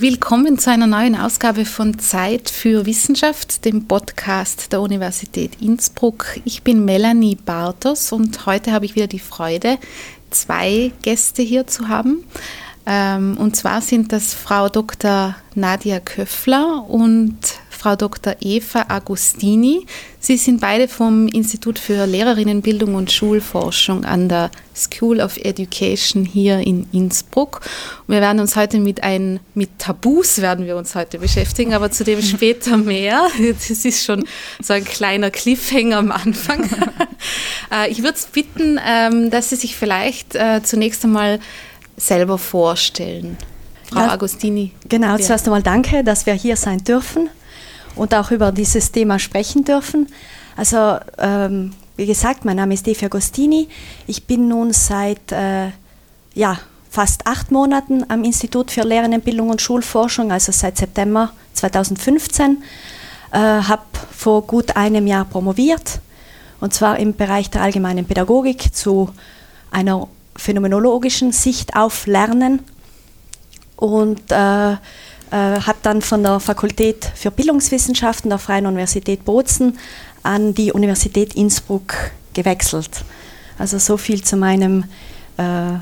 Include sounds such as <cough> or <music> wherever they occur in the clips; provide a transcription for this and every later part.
Willkommen zu einer neuen Ausgabe von Zeit für Wissenschaft, dem Podcast der Universität Innsbruck. Ich bin Melanie Bartos und heute habe ich wieder die Freude, zwei Gäste hier zu haben. Ähm, und zwar sind das Frau Dr. Nadia Köffler und Frau Dr. Eva Agostini. Sie sind beide vom Institut für Lehrerinnenbildung und Schulforschung an der School of Education hier in Innsbruck. wir werden uns heute mit ein, mit Tabus werden wir uns heute beschäftigen, aber zu dem später <laughs> mehr. Das ist schon so ein kleiner Cliffhanger am Anfang. <laughs> Äh, ich würde bitten, ähm, dass Sie sich vielleicht äh, zunächst einmal selber vorstellen. Frau ja, Agostini. Genau, zuerst einmal danke, dass wir hier sein dürfen und auch über dieses Thema sprechen dürfen. Also, ähm, wie gesagt, mein Name ist Defi Agostini. Ich bin nun seit äh, ja, fast acht Monaten am Institut für Lehrerinnenbildung und Schulforschung, also seit September 2015. Äh, habe vor gut einem Jahr promoviert und zwar im Bereich der allgemeinen Pädagogik zu einer phänomenologischen Sicht auf Lernen und äh, äh, habe dann von der Fakultät für Bildungswissenschaften der Freien Universität Bozen an die Universität Innsbruck gewechselt. Also so viel zu meinem äh,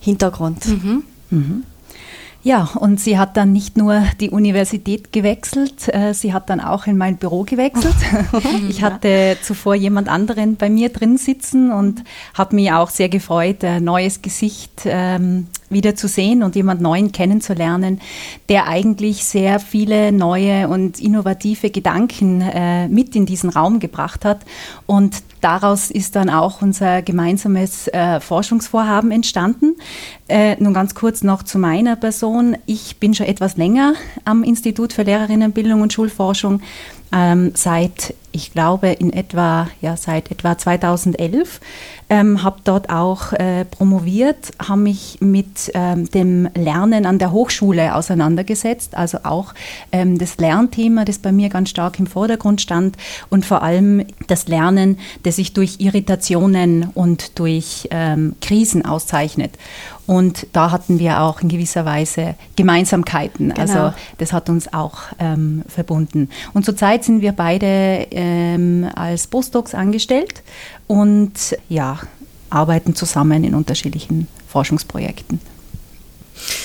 Hintergrund. Mhm. Mhm. Ja, und sie hat dann nicht nur die Universität gewechselt, äh, sie hat dann auch in mein Büro gewechselt. <laughs> <laughs> ich hatte zuvor jemand anderen bei mir drin sitzen und habe mich auch sehr gefreut, ein neues Gesicht ähm, wieder zu sehen und jemand Neuen kennenzulernen, der eigentlich sehr viele neue und innovative Gedanken äh, mit in diesen Raum gebracht hat. Und daraus ist dann auch unser gemeinsames äh, Forschungsvorhaben entstanden. Äh, nun ganz kurz noch zu meiner Person. Ich bin schon etwas länger am Institut für Lehrerinnenbildung und Schulforschung ähm, seit, ich glaube, in etwa, ja, seit etwa 2011. Ähm, habe dort auch äh, promoviert, habe mich mit ähm, dem Lernen an der Hochschule auseinandergesetzt, also auch ähm, das Lernthema, das bei mir ganz stark im Vordergrund stand und vor allem das Lernen, das sich durch Irritationen und durch ähm, Krisen auszeichnet. Und da hatten wir auch in gewisser Weise Gemeinsamkeiten. Genau. Also das hat uns auch ähm, verbunden. Und zurzeit sind wir beide ähm, als Postdocs angestellt und ja, arbeiten zusammen in unterschiedlichen Forschungsprojekten.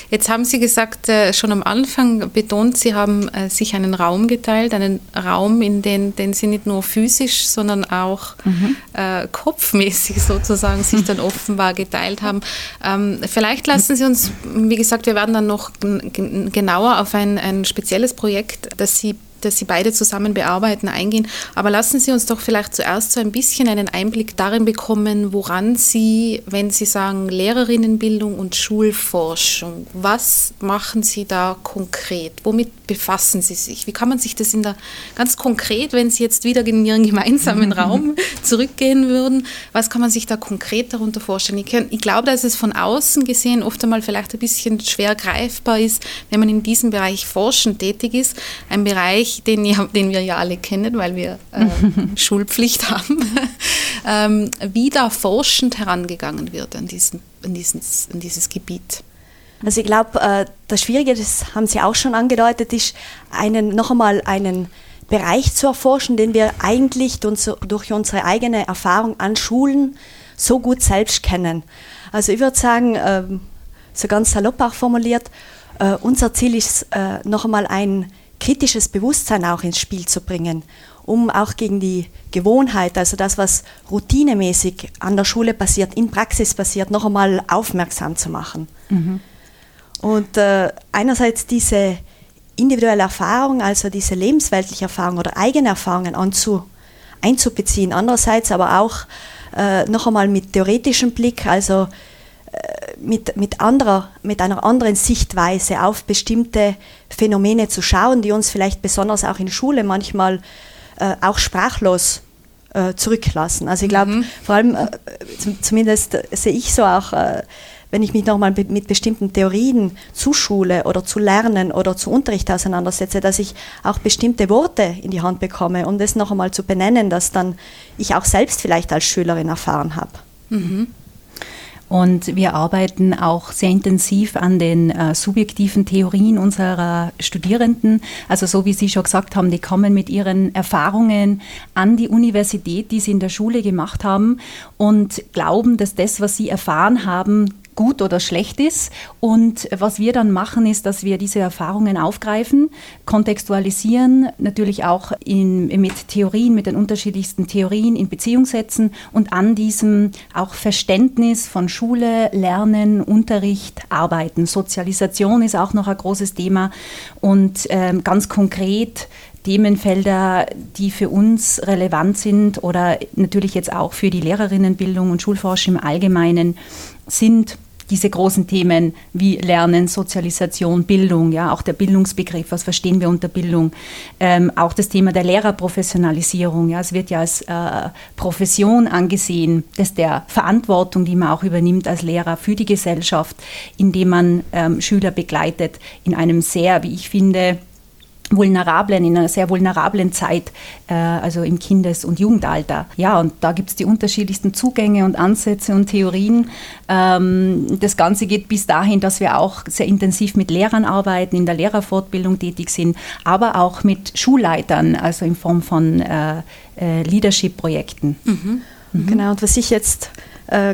Jetzt haben Sie gesagt, äh, schon am Anfang betont, Sie haben äh, sich einen Raum geteilt, einen Raum, in den, den Sie nicht nur physisch, sondern auch mhm. äh, kopfmäßig <laughs> sozusagen sich dann offenbar geteilt haben. Ähm, vielleicht lassen Sie uns, wie gesagt, wir werden dann noch genauer auf ein, ein spezielles Projekt, das Sie das Sie beide zusammen bearbeiten, eingehen. Aber lassen Sie uns doch vielleicht zuerst so ein bisschen einen Einblick darin bekommen, woran Sie, wenn Sie sagen Lehrerinnenbildung und Schulforschung, was machen Sie da konkret? Womit befassen Sie sich? Wie kann man sich das in der ganz konkret, wenn Sie jetzt wieder in Ihren gemeinsamen <laughs> Raum zurückgehen würden, was kann man sich da konkret darunter vorstellen? Ich, ich glaube, dass es von außen gesehen oft einmal vielleicht ein bisschen schwer greifbar ist, wenn man in diesem Bereich forschend tätig ist. Ein Bereich, den, den wir ja alle kennen, weil wir äh, <laughs> Schulpflicht haben, <laughs> ähm, wie da forschend herangegangen wird an, diesen, an, dieses, an dieses Gebiet. Also ich glaube, äh, das Schwierige, das haben Sie auch schon angedeutet, ist einen, noch einmal einen Bereich zu erforschen, den wir eigentlich durch unsere eigene Erfahrung an Schulen so gut selbst kennen. Also ich würde sagen, ähm, so ganz salopp auch formuliert, äh, unser Ziel ist äh, noch einmal ein kritisches Bewusstsein auch ins Spiel zu bringen, um auch gegen die Gewohnheit, also das, was routinemäßig an der Schule passiert, in Praxis passiert, noch einmal aufmerksam zu machen. Mhm. Und äh, einerseits diese individuelle Erfahrung, also diese lebensweltliche Erfahrung oder eigene Erfahrungen anzu, einzubeziehen, andererseits aber auch äh, noch einmal mit theoretischem Blick, also mit, mit, anderer, mit einer anderen Sichtweise auf bestimmte Phänomene zu schauen, die uns vielleicht besonders auch in Schule manchmal äh, auch sprachlos äh, zurücklassen. Also ich glaube, mhm. vor allem, äh, zumindest sehe ich so auch, äh, wenn ich mich nochmal mit, mit bestimmten Theorien zu Schule oder zu Lernen oder zu Unterricht auseinandersetze, dass ich auch bestimmte Worte in die Hand bekomme, um das noch einmal zu benennen, dass dann ich auch selbst vielleicht als Schülerin erfahren habe. Mhm. Und wir arbeiten auch sehr intensiv an den äh, subjektiven Theorien unserer Studierenden. Also so wie Sie schon gesagt haben, die kommen mit ihren Erfahrungen an die Universität, die sie in der Schule gemacht haben und glauben, dass das, was sie erfahren haben, gut oder schlecht ist. Und was wir dann machen, ist, dass wir diese Erfahrungen aufgreifen, kontextualisieren, natürlich auch in, mit Theorien, mit den unterschiedlichsten Theorien in Beziehung setzen und an diesem auch Verständnis von Schule, Lernen, Unterricht arbeiten. Sozialisation ist auch noch ein großes Thema und ähm, ganz konkret Themenfelder, die für uns relevant sind oder natürlich jetzt auch für die Lehrerinnenbildung und Schulforschung im Allgemeinen sind diese großen Themen wie Lernen, Sozialisation, Bildung, ja, auch der Bildungsbegriff, was verstehen wir unter Bildung, ähm, auch das Thema der Lehrerprofessionalisierung, ja, es wird ja als äh, Profession angesehen, dass der Verantwortung, die man auch übernimmt als Lehrer für die Gesellschaft, indem man ähm, Schüler begleitet in einem sehr, wie ich finde, vulnerablen, in einer sehr vulnerablen Zeit, äh, also im Kindes- und Jugendalter. Ja, und da gibt es die unterschiedlichsten Zugänge und Ansätze und Theorien. Ähm, das Ganze geht bis dahin, dass wir auch sehr intensiv mit Lehrern arbeiten, in der Lehrerfortbildung tätig sind, aber auch mit Schulleitern, also in Form von äh, äh, Leadership-Projekten. Mhm. Mhm. Genau, und was ich jetzt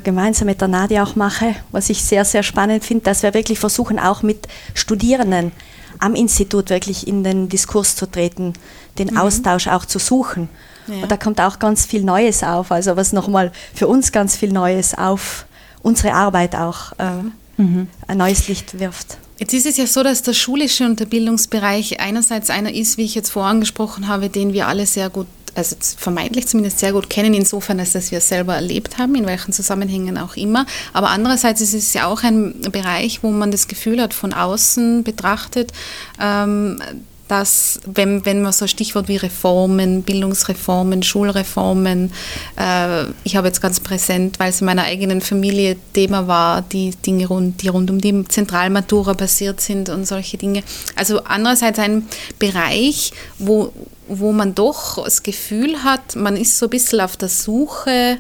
gemeinsam mit der Nadia auch mache, was ich sehr, sehr spannend finde, dass wir wirklich versuchen, auch mit Studierenden am Institut wirklich in den Diskurs zu treten, den mhm. Austausch auch zu suchen. Ja. Und da kommt auch ganz viel Neues auf, also was nochmal für uns ganz viel Neues auf unsere Arbeit auch äh, mhm. ein neues Licht wirft. Jetzt ist es ja so, dass der schulische und der Bildungsbereich einerseits einer ist, wie ich jetzt vorangesprochen habe, den wir alle sehr gut also vermeintlich zumindest sehr gut kennen, insofern, als dass wir es selber erlebt haben, in welchen Zusammenhängen auch immer. Aber andererseits ist es ja auch ein Bereich, wo man das Gefühl hat, von außen betrachtet, ähm, dass, wenn, wenn man so ein Stichwort wie Reformen, Bildungsreformen, Schulreformen, äh, ich habe jetzt ganz präsent, weil es in meiner eigenen Familie Thema war, die Dinge, rund, die rund um die Zentralmatura passiert sind und solche Dinge. Also andererseits ein Bereich, wo, wo man doch das Gefühl hat, man ist so ein bisschen auf der Suche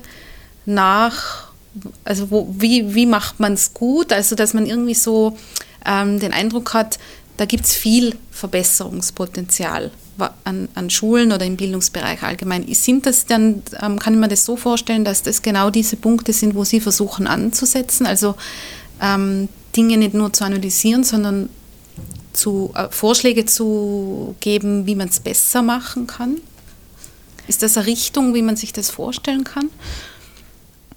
nach, also wo, wie, wie macht man es gut, also dass man irgendwie so ähm, den Eindruck hat, da gibt es viel Verbesserungspotenzial an, an, Schulen oder im Bildungsbereich allgemein. Sind das dann, ähm, kann mir das so vorstellen, dass das genau diese Punkte sind, wo Sie versuchen anzusetzen, also ähm, Dinge nicht nur zu analysieren, sondern zu, äh, Vorschläge zu geben, wie man es besser machen kann? Ist das eine Richtung, wie man sich das vorstellen kann?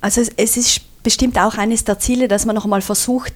Also es, es ist bestimmt auch eines der Ziele, dass man noch mal versucht,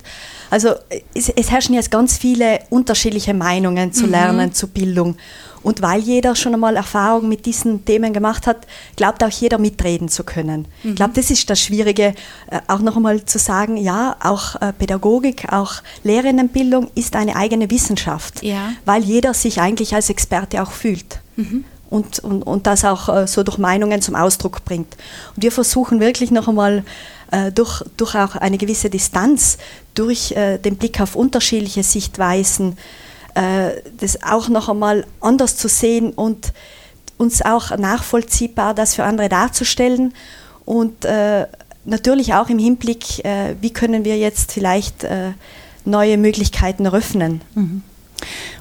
also es, es, herrschen jetzt ganz viele unterschiedliche Meinungen zu mhm. Lernen, zu Bildung. Und weil jeder schon einmal Erfahrung mit diesen Themen gemacht hat, glaubt auch jeder mitreden zu können. Mhm. Ich glaube, das ist das Schwierige, äh, auch noch einmal zu sagen, ja, auch äh, Pädagogik, auch Lehrerinnenbildung ist eine eigene Wissenschaft, ja. weil jeder sich eigentlich als Experte auch fühlt. Mhm. Und, und, und das auch äh, so durch Meinungen zum Ausdruck bringt. Und wir versuchen wirklich noch einmal äh, durch, durch auch eine gewisse Distanz, durch äh, den Blick auf unterschiedliche Sichtweisen, das auch noch einmal anders zu sehen und uns auch nachvollziehbar das für andere darzustellen und natürlich auch im Hinblick, wie können wir jetzt vielleicht neue Möglichkeiten eröffnen. Mhm.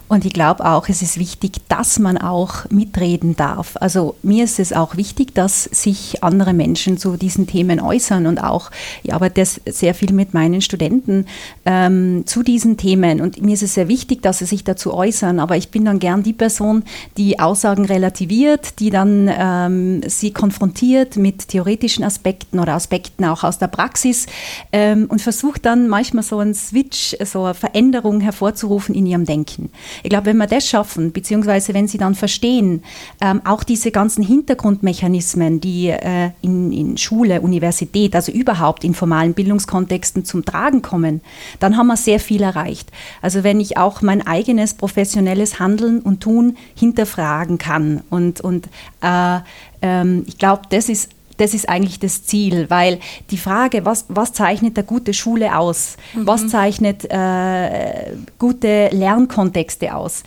Und ich glaube auch, es ist wichtig, dass man auch mitreden darf. Also mir ist es auch wichtig, dass sich andere Menschen zu diesen Themen äußern und auch, ich arbeite sehr viel mit meinen Studenten ähm, zu diesen Themen und mir ist es sehr wichtig, dass sie sich dazu äußern, aber ich bin dann gern die Person, die Aussagen relativiert, die dann ähm, sie konfrontiert mit theoretischen Aspekten oder Aspekten auch aus der Praxis ähm, und versucht dann manchmal so einen Switch, so eine Veränderung hervorzurufen in ihrem Denken. Ich glaube, wenn wir das schaffen, beziehungsweise wenn sie dann verstehen, ähm, auch diese ganzen Hintergrundmechanismen, die äh, in, in Schule, Universität, also überhaupt in formalen Bildungskontexten zum Tragen kommen, dann haben wir sehr viel erreicht. Also wenn ich auch mein eigenes professionelles Handeln und Tun hinterfragen kann und, und äh, ähm, ich glaube, das ist das ist eigentlich das Ziel, weil die Frage, was, was zeichnet eine gute Schule aus? Mhm. Was zeichnet äh, gute Lernkontexte aus?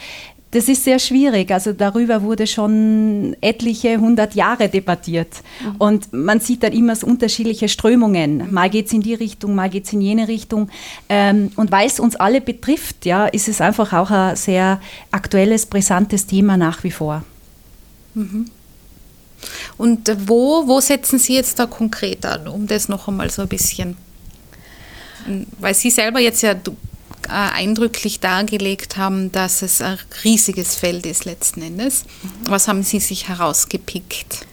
Das ist sehr schwierig. Also darüber wurde schon etliche hundert Jahre debattiert. Mhm. Und man sieht dann immer so unterschiedliche Strömungen. Mal geht es in die Richtung, mal geht es in jene Richtung. Ähm, und weil es uns alle betrifft, ja, ist es einfach auch ein sehr aktuelles, brisantes Thema nach wie vor. Mhm. Und wo, wo setzen Sie jetzt da konkret an, um das noch einmal so ein bisschen, weil Sie selber jetzt ja äh, eindrücklich dargelegt haben, dass es ein riesiges Feld ist letzten Endes. Was haben Sie sich herausgepickt?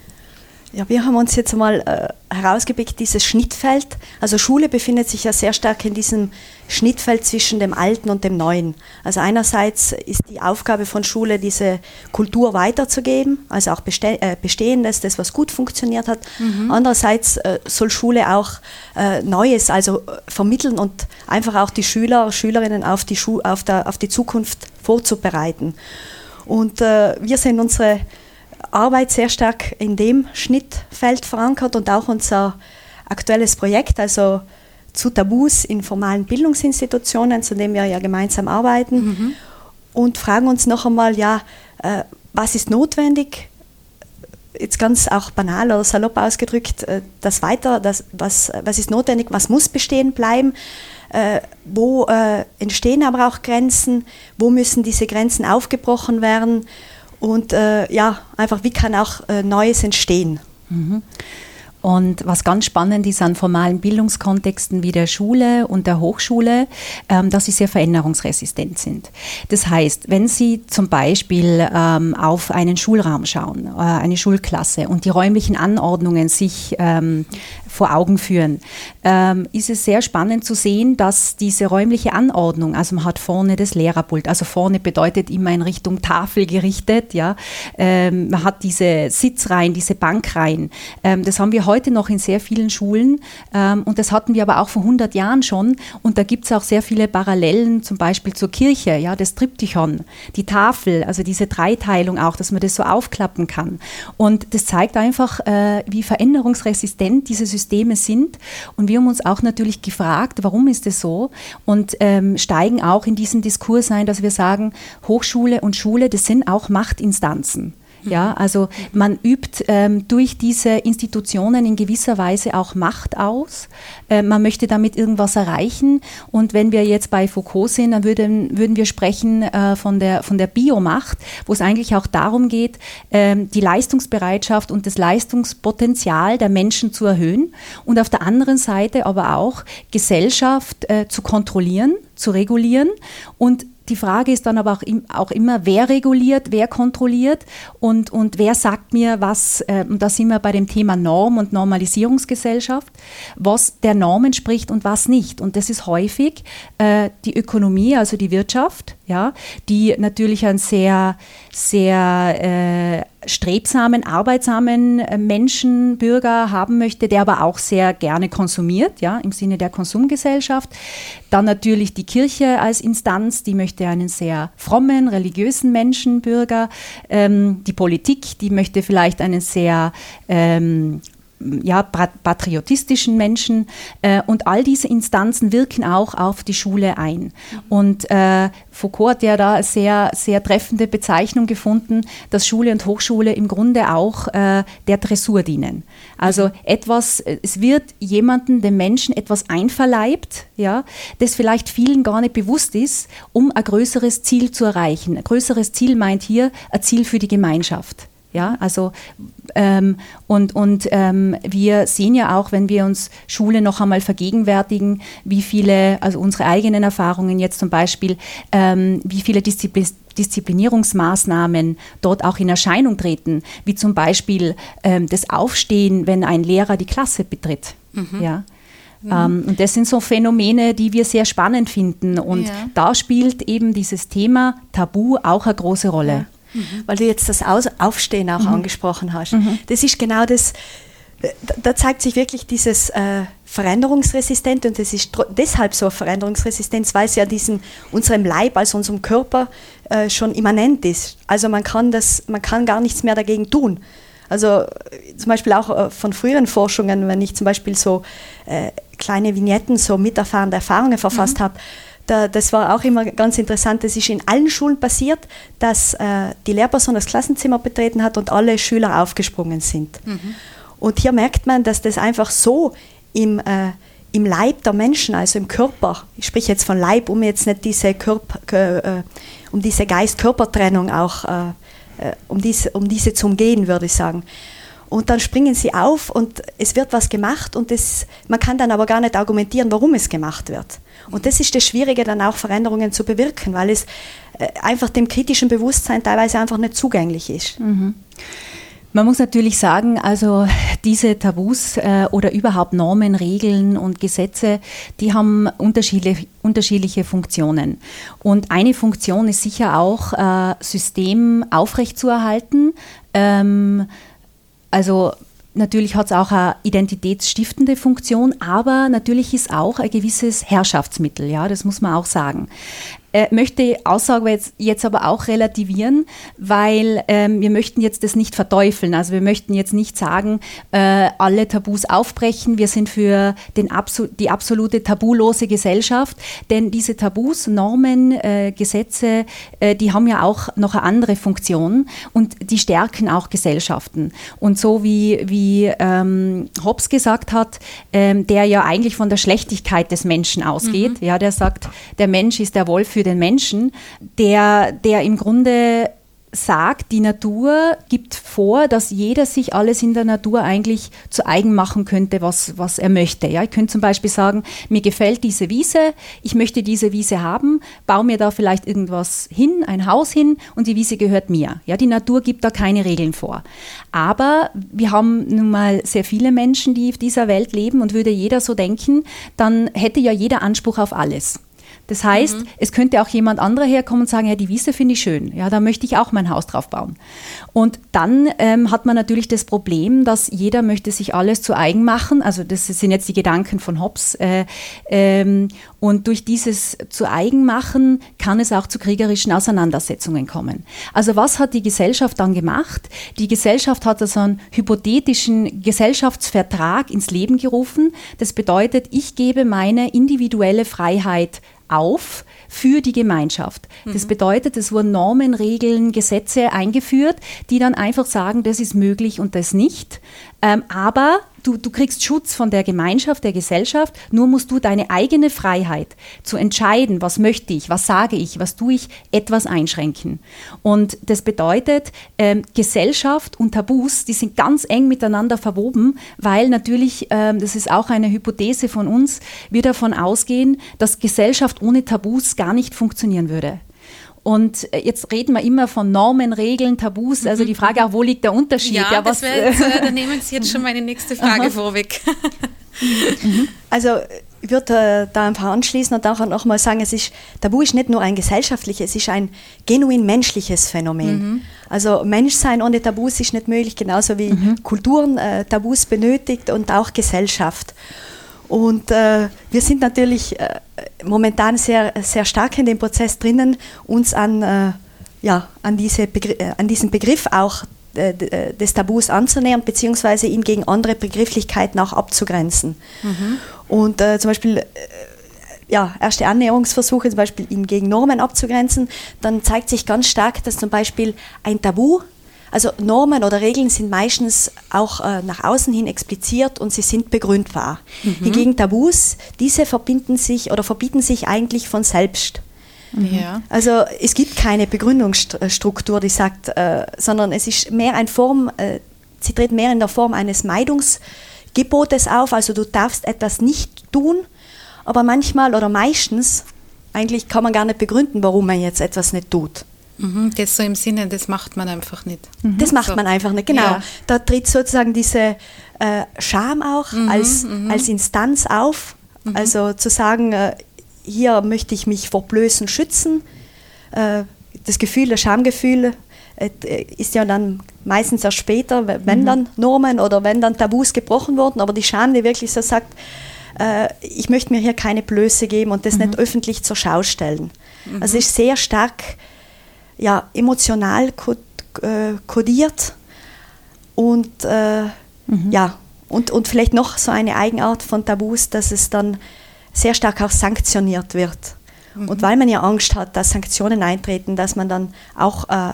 Ja, wir haben uns jetzt mal äh, herausgepickt, dieses Schnittfeld. Also Schule befindet sich ja sehr stark in diesem Schnittfeld zwischen dem Alten und dem Neuen. Also einerseits ist die Aufgabe von Schule, diese Kultur weiterzugeben, also auch beste äh, Bestehendes, das, was gut funktioniert hat. Mhm. Andererseits äh, soll Schule auch äh, Neues, also äh, vermitteln und einfach auch die Schüler, Schülerinnen auf die, Schu auf der, auf die Zukunft vorzubereiten. Und äh, wir sehen unsere Arbeit sehr stark in dem Schnittfeld verankert und auch unser aktuelles Projekt, also zu Tabus in formalen Bildungsinstitutionen, zu dem wir ja gemeinsam arbeiten mhm. und fragen uns noch einmal, ja, äh, was ist notwendig? Jetzt ganz auch banal oder salopp ausgedrückt, äh, das weiter, das, was, was ist notwendig, was muss bestehen bleiben? Äh, wo äh, entstehen aber auch Grenzen? Wo müssen diese Grenzen aufgebrochen werden? Und äh, ja, einfach wie kann auch äh, Neues entstehen. Mhm. Und was ganz spannend ist an formalen Bildungskontexten wie der Schule und der Hochschule, ähm, dass sie sehr veränderungsresistent sind. Das heißt, wenn Sie zum Beispiel ähm, auf einen Schulraum schauen, äh, eine Schulklasse und die räumlichen Anordnungen sich ähm, vor Augen führen, ähm, ist es sehr spannend zu sehen, dass diese räumliche Anordnung, also man hat vorne das Lehrerpult, also vorne bedeutet immer in Richtung Tafel gerichtet, ja, ähm, man hat diese Sitzreihen, diese Bankreihen, ähm, das haben wir heute noch in sehr vielen Schulen ähm, und das hatten wir aber auch vor 100 Jahren schon. Und da gibt es auch sehr viele Parallelen, zum Beispiel zur Kirche, ja, das Triptychon, die Tafel, also diese Dreiteilung auch, dass man das so aufklappen kann. Und das zeigt einfach, äh, wie veränderungsresistent diese Systeme Systeme sind. Und wir haben uns auch natürlich gefragt, warum ist es so? Und ähm, steigen auch in diesen Diskurs ein, dass wir sagen, Hochschule und Schule, das sind auch Machtinstanzen. Ja, also man übt ähm, durch diese Institutionen in gewisser Weise auch Macht aus. Äh, man möchte damit irgendwas erreichen. Und wenn wir jetzt bei Foucault sind, dann würden, würden wir sprechen äh, von, der, von der Biomacht, wo es eigentlich auch darum geht, ähm, die Leistungsbereitschaft und das Leistungspotenzial der Menschen zu erhöhen und auf der anderen Seite aber auch Gesellschaft äh, zu kontrollieren, zu regulieren und die Frage ist dann aber auch, auch, immer, wer reguliert, wer kontrolliert und, und wer sagt mir, was, äh, und da sind wir bei dem Thema Norm und Normalisierungsgesellschaft, was der Norm entspricht und was nicht. Und das ist häufig äh, die Ökonomie, also die Wirtschaft, ja, die natürlich ein sehr, sehr äh, strebsamen, arbeitsamen äh, Menschen, Bürger haben möchte, der aber auch sehr gerne konsumiert, ja, im Sinne der Konsumgesellschaft. Dann natürlich die Kirche als Instanz, die möchte einen sehr frommen, religiösen Menschen, Bürger. Ähm, die Politik, die möchte vielleicht einen sehr ähm, ja, patriotistischen Menschen. Äh, und all diese Instanzen wirken auch auf die Schule ein. Und äh, Foucault hat ja da eine sehr, sehr treffende Bezeichnung gefunden, dass Schule und Hochschule im Grunde auch äh, der Dressur dienen. Also etwas, es wird jemanden, dem Menschen etwas einverleibt, ja, das vielleicht vielen gar nicht bewusst ist, um ein größeres Ziel zu erreichen. Ein größeres Ziel meint hier ein Ziel für die Gemeinschaft. Ja, also ähm, und, und ähm, wir sehen ja auch, wenn wir uns Schule noch einmal vergegenwärtigen, wie viele, also unsere eigenen Erfahrungen jetzt zum Beispiel, ähm, wie viele Disziplin Disziplinierungsmaßnahmen dort auch in Erscheinung treten, wie zum Beispiel ähm, das Aufstehen, wenn ein Lehrer die Klasse betritt. Mhm. Ja. Mhm. Ähm, und das sind so Phänomene, die wir sehr spannend finden. Und ja. da spielt eben dieses Thema Tabu auch eine große Rolle. Mhm. weil du jetzt das Aufstehen auch mhm. angesprochen hast. Mhm. Das ist genau das, da zeigt sich wirklich dieses äh, Veränderungsresistent und das ist deshalb so Veränderungsresistenz, weil es ja diesem, unserem Leib, also unserem Körper äh, schon immanent ist. Also man kann, das, man kann gar nichts mehr dagegen tun. Also äh, zum Beispiel auch äh, von früheren Forschungen, wenn ich zum Beispiel so äh, kleine Vignetten, so miterfahrende Erfahrungen verfasst mhm. habe, da, das war auch immer ganz interessant. Das ist in allen Schulen passiert, dass äh, die Lehrperson das Klassenzimmer betreten hat und alle Schüler aufgesprungen sind. Mhm. Und hier merkt man, dass das einfach so im, äh, im Leib der Menschen, also im Körper, ich spreche jetzt von Leib, um jetzt nicht diese, Körper, äh, um diese Geist-Körper-Trennung auch, äh, äh, um, diese, um diese zu umgehen, würde ich sagen. Und dann springen sie auf und es wird was gemacht und das, man kann dann aber gar nicht argumentieren, warum es gemacht wird. Und das ist das Schwierige, dann auch Veränderungen zu bewirken, weil es äh, einfach dem kritischen Bewusstsein teilweise einfach nicht zugänglich ist. Mhm. Man muss natürlich sagen, also diese Tabus äh, oder überhaupt Normen, Regeln und Gesetze, die haben unterschiedliche, unterschiedliche Funktionen. Und eine Funktion ist sicher auch, äh, System aufrechtzuerhalten. Ähm, also Natürlich hat es auch eine identitätsstiftende Funktion, aber natürlich ist auch ein gewisses Herrschaftsmittel, ja, das muss man auch sagen äh, möchte Aussage jetzt, jetzt aber auch relativieren, weil ähm, wir möchten jetzt das nicht verteufeln. Also wir möchten jetzt nicht sagen, äh, alle Tabus aufbrechen, wir sind für den Absu die absolute tabulose Gesellschaft, denn diese Tabus, Normen, äh, Gesetze, äh, die haben ja auch noch eine andere Funktion und die stärken auch Gesellschaften. Und so wie, wie ähm, Hobbes gesagt hat, ähm, der ja eigentlich von der Schlechtigkeit des Menschen ausgeht, mhm. ja, der sagt, der Mensch ist der Wolf für den Menschen, der, der im Grunde sagt, die Natur gibt vor, dass jeder sich alles in der Natur eigentlich zu eigen machen könnte, was, was er möchte. Ja, ich könnte zum Beispiel sagen, mir gefällt diese Wiese, ich möchte diese Wiese haben, baue mir da vielleicht irgendwas hin, ein Haus hin und die Wiese gehört mir. Ja, die Natur gibt da keine Regeln vor. Aber wir haben nun mal sehr viele Menschen, die auf dieser Welt leben und würde jeder so denken, dann hätte ja jeder Anspruch auf alles. Das heißt, mhm. es könnte auch jemand anderer herkommen und sagen, ja, die Wiese finde ich schön, ja, da möchte ich auch mein Haus drauf bauen. Und dann ähm, hat man natürlich das Problem, dass jeder möchte sich alles zu eigen machen. Also das sind jetzt die Gedanken von Hobbes. Äh, ähm, und durch dieses zu eigen machen kann es auch zu kriegerischen Auseinandersetzungen kommen. Also was hat die Gesellschaft dann gemacht? Die Gesellschaft hat also einen hypothetischen Gesellschaftsvertrag ins Leben gerufen. Das bedeutet, ich gebe meine individuelle Freiheit auf für die Gemeinschaft. Das mhm. bedeutet, es wurden Normen, Regeln, Gesetze eingeführt, die dann einfach sagen, das ist möglich und das nicht. Ähm, aber du, du kriegst Schutz von der Gemeinschaft, der Gesellschaft, nur musst du deine eigene Freiheit zu entscheiden, was möchte ich, was sage ich, was tue ich, etwas einschränken. Und das bedeutet, ähm, Gesellschaft und Tabus, die sind ganz eng miteinander verwoben, weil natürlich, ähm, das ist auch eine Hypothese von uns, wir davon ausgehen, dass Gesellschaft ohne Tabus gar nicht funktionieren würde. Und äh, jetzt reden wir immer von Normen, Regeln, Tabus. Also die Frage auch, wo liegt der Unterschied? Ja, ja was, jetzt, äh, da nehmen Sie jetzt schon meine nächste <laughs> Frage vorweg. also ich würde äh, da einfach anschließen und auch nochmal sagen, es ist, Tabu ist nicht nur ein gesellschaftliches, es ist ein genuin menschliches Phänomen. Mhm. Also Menschsein ohne Tabus ist nicht möglich, genauso wie mhm. Kulturen äh, Tabus benötigt und auch Gesellschaft. Und äh, wir sind natürlich äh, momentan sehr, sehr stark in dem Prozess drinnen, uns an, äh, ja, an, diese Begr äh, an diesen Begriff auch äh, äh, des Tabus anzunähern, beziehungsweise ihn gegen andere Begrifflichkeiten auch abzugrenzen. Mhm. Und zum Beispiel ja, erste Annäherungsversuche, zum Beispiel ihn gegen Normen abzugrenzen, dann zeigt sich ganz stark, dass zum Beispiel ein Tabu also Normen oder Regeln sind meistens auch äh, nach außen hin expliziert und sie sind begründbar. Mhm. Hingegen Tabus, diese verbinden sich oder verbieten sich eigentlich von selbst. Mhm. Ja. Also es gibt keine Begründungsstruktur, die sagt, äh, sondern es ist mehr eine Form, äh, sie tritt mehr in der Form eines Meidungsgebotes auf, also du darfst etwas nicht tun, aber manchmal oder meistens eigentlich kann man gar nicht begründen, warum man jetzt etwas nicht tut. Mhm, das so im Sinne, das macht man einfach nicht. Mhm. Das macht so. man einfach nicht, genau. Ja. Da tritt sozusagen diese äh, Scham auch mhm, als, mhm. als Instanz auf. Mhm. Also zu sagen, äh, hier möchte ich mich vor Blößen schützen. Äh, das Gefühl, das Schamgefühl äh, ist ja dann meistens erst später, wenn mhm. dann Normen oder wenn dann Tabus gebrochen wurden, aber die Scham, die wirklich so sagt, äh, ich möchte mir hier keine Blöße geben und das nicht öffentlich zur Schau stellen. Also es ist sehr stark ja, emotional äh, kodiert und, äh, mhm. ja, und, und vielleicht noch so eine Eigenart von Tabus, dass es dann sehr stark auch sanktioniert wird. Mhm. Und weil man ja Angst hat, dass Sanktionen eintreten, dass man dann auch äh,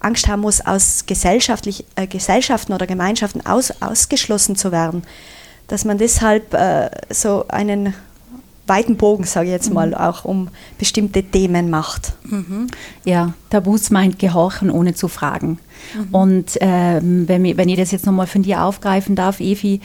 Angst haben muss, aus gesellschaftlich, äh, Gesellschaften oder Gemeinschaften aus, ausgeschlossen zu werden, dass man deshalb äh, so einen weiten Bogen, sage ich jetzt mal, mhm. auch um bestimmte Themen macht. Mhm. Ja, Tabus meint Gehorchen ohne zu fragen. Mhm. Und ähm, wenn, wenn ich das jetzt nochmal von dir aufgreifen darf, Evi,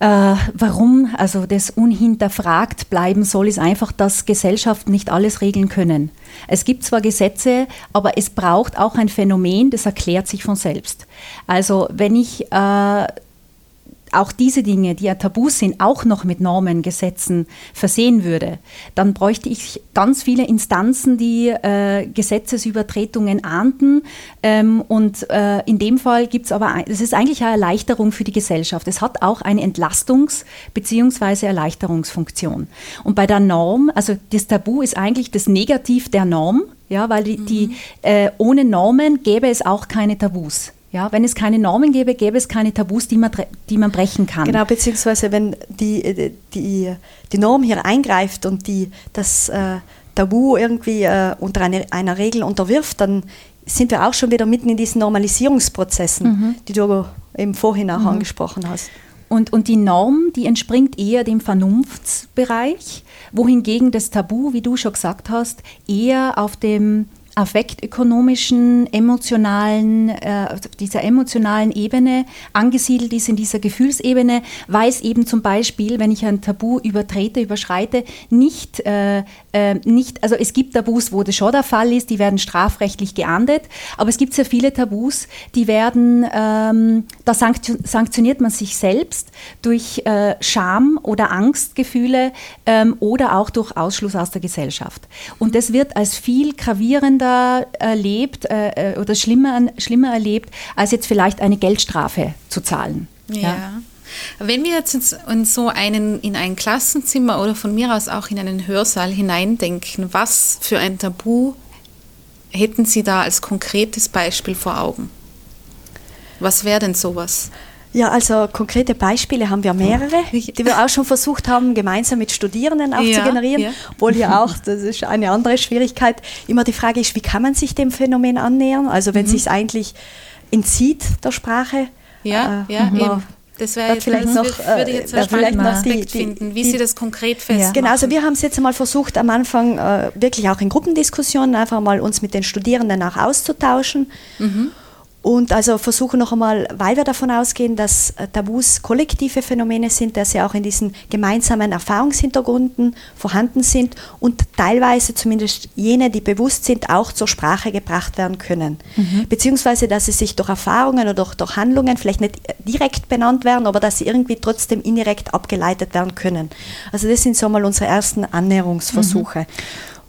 äh, warum also das unhinterfragt bleiben soll, ist einfach, dass Gesellschaften nicht alles regeln können. Es gibt zwar Gesetze, aber es braucht auch ein Phänomen, das erklärt sich von selbst. Also wenn ich äh, auch diese Dinge, die ja tabu sind, auch noch mit Normen, Gesetzen versehen würde, dann bräuchte ich ganz viele Instanzen, die äh, Gesetzesübertretungen ahnden. Ähm, und äh, in dem Fall gibt es aber, es ist eigentlich eine Erleichterung für die Gesellschaft. Es hat auch eine Entlastungs- bzw. Erleichterungsfunktion. Und bei der Norm, also das Tabu ist eigentlich das Negativ der Norm, ja, weil die, mhm. die äh, ohne Normen gäbe es auch keine Tabus. Ja, wenn es keine Normen gäbe, gäbe es keine Tabus, die man, die man brechen kann. Genau, beziehungsweise wenn die, die, die Norm hier eingreift und die das äh, Tabu irgendwie äh, unter eine, einer Regel unterwirft, dann sind wir auch schon wieder mitten in diesen Normalisierungsprozessen, mhm. die du eben vorhin auch mhm. angesprochen hast. Und, und die Norm, die entspringt eher dem Vernunftsbereich, wohingegen das Tabu, wie du schon gesagt hast, eher auf dem affektökonomischen, emotionalen, äh, dieser emotionalen Ebene angesiedelt ist, in dieser Gefühlsebene, weiß eben zum Beispiel, wenn ich ein Tabu übertrete, überschreite, nicht, äh, äh, nicht, also es gibt Tabus, wo das schon der Fall ist, die werden strafrechtlich geahndet, aber es gibt sehr viele Tabus, die werden, ähm, da sanktioniert man sich selbst durch äh, Scham oder Angstgefühle ähm, oder auch durch Ausschluss aus der Gesellschaft. Und das wird als viel gravierender schlechter erlebt äh, äh, oder schlimmer, schlimmer erlebt, als jetzt vielleicht eine Geldstrafe zu zahlen. ja. ja. Wenn wir jetzt in so einen, in ein Klassenzimmer oder von mir aus auch in einen Hörsaal hineindenken, was für ein Tabu hätten Sie da als konkretes Beispiel vor Augen? Was wäre denn sowas? Ja, also konkrete Beispiele haben wir mehrere, die wir auch schon versucht haben, gemeinsam mit Studierenden auch ja, zu generieren. Ja. Obwohl hier auch, <laughs> das ist eine andere Schwierigkeit, immer die Frage ist, wie kann man sich dem Phänomen annähern? Also wenn mhm. sich eigentlich entzieht der Sprache. Ja, äh, ja, eben. Das wäre jetzt, vielleicht noch, würde jetzt äh, vielleicht noch die, die, finden, wie die, Sie das konkret festmachen. Genau, also wir haben es jetzt einmal versucht, am Anfang äh, wirklich auch in Gruppendiskussionen einfach mal uns mit den Studierenden auch auszutauschen. Mhm. Und also versuchen noch einmal, weil wir davon ausgehen, dass äh, Tabus kollektive Phänomene sind, dass sie auch in diesen gemeinsamen Erfahrungshintergründen vorhanden sind und teilweise zumindest jene, die bewusst sind, auch zur Sprache gebracht werden können. Mhm. Beziehungsweise, dass sie sich durch Erfahrungen oder durch, durch Handlungen vielleicht nicht direkt benannt werden, aber dass sie irgendwie trotzdem indirekt abgeleitet werden können. Also das sind so mal unsere ersten Annäherungsversuche. Mhm.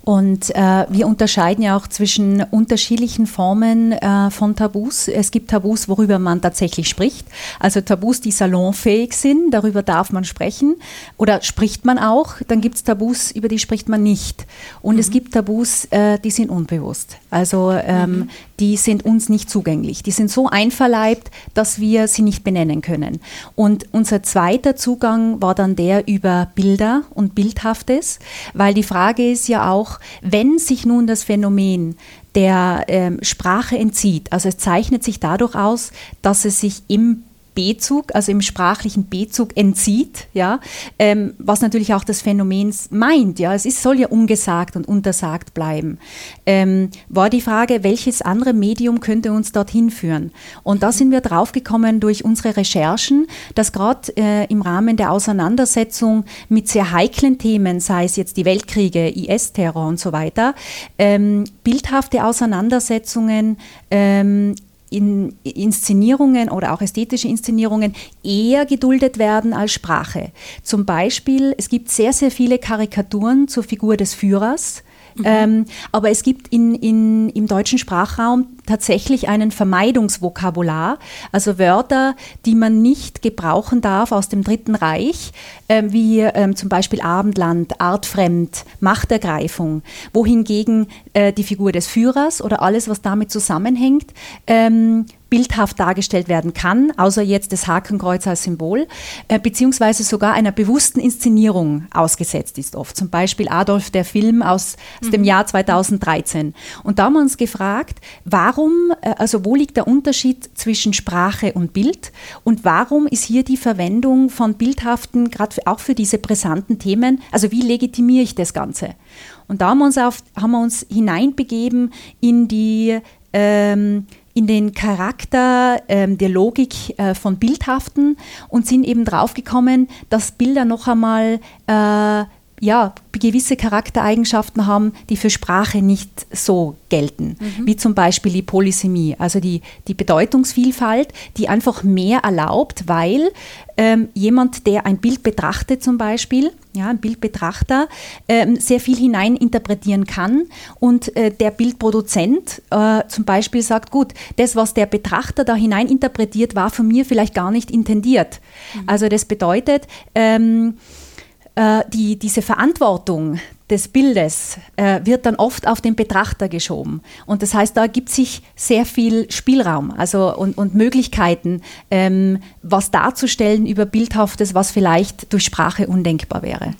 Und äh, wir unterscheiden ja auch zwischen unterschiedlichen Formen äh, von Tabus. Es gibt Tabus, worüber man tatsächlich spricht. Also Tabus, die salonfähig sind, darüber darf man sprechen. Oder spricht man auch. Dann gibt es Tabus, über die spricht man nicht. Und mhm. es gibt Tabus, äh, die sind unbewusst. Also ähm, mhm. Die sind uns nicht zugänglich. Die sind so einverleibt, dass wir sie nicht benennen können. Und unser zweiter Zugang war dann der über Bilder und Bildhaftes, weil die Frage ist ja auch, wenn sich nun das Phänomen der ähm, Sprache entzieht, also es zeichnet sich dadurch aus, dass es sich im B-Zug, also im sprachlichen B-Zug entzieht, ja, ähm, was natürlich auch das Phänomen meint, ja, es ist, soll ja ungesagt und untersagt bleiben, ähm, war die Frage, welches andere Medium könnte uns dorthin führen? Und da sind wir draufgekommen durch unsere Recherchen, dass gerade äh, im Rahmen der Auseinandersetzung mit sehr heiklen Themen, sei es jetzt die Weltkriege, IS-Terror und so weiter, ähm, bildhafte Auseinandersetzungen ähm, in Inszenierungen oder auch ästhetische Inszenierungen eher geduldet werden als Sprache. Zum Beispiel, es gibt sehr, sehr viele Karikaturen zur Figur des Führers. Mhm. Ähm, aber es gibt in, in, im deutschen Sprachraum tatsächlich einen Vermeidungsvokabular, also Wörter, die man nicht gebrauchen darf aus dem Dritten Reich, äh, wie ähm, zum Beispiel Abendland, Artfremd, Machtergreifung, wohingegen äh, die Figur des Führers oder alles, was damit zusammenhängt, ähm, bildhaft dargestellt werden kann, außer jetzt das Hakenkreuz als Symbol, äh, beziehungsweise sogar einer bewussten Inszenierung ausgesetzt ist oft. Zum Beispiel Adolf, der Film aus, aus mhm. dem Jahr 2013. Und da haben wir uns gefragt, warum, äh, also wo liegt der Unterschied zwischen Sprache und Bild und warum ist hier die Verwendung von bildhaften, gerade auch für diese brisanten Themen, also wie legitimiere ich das Ganze? Und da haben wir uns, auf, haben wir uns hineinbegeben in die ähm, in den Charakter ähm, der Logik äh, von Bildhaften und sind eben draufgekommen, dass Bilder noch einmal äh, ja, gewisse Charaktereigenschaften haben, die für Sprache nicht so gelten, mhm. wie zum Beispiel die Polysemie, also die, die Bedeutungsvielfalt, die einfach mehr erlaubt, weil ähm, jemand, der ein Bild betrachtet zum Beispiel, ja, ein Bildbetrachter, ähm, sehr viel hineininterpretieren kann und äh, der Bildproduzent äh, zum Beispiel sagt, gut, das, was der Betrachter da hineininterpretiert, war von mir vielleicht gar nicht intendiert. Mhm. Also das bedeutet, ähm, äh, die, diese Verantwortung des Bildes äh, wird dann oft auf den Betrachter geschoben. Und das heißt, da gibt sich sehr viel Spielraum also, und, und Möglichkeiten, ähm, was darzustellen über Bildhaftes, was vielleicht durch Sprache undenkbar wäre.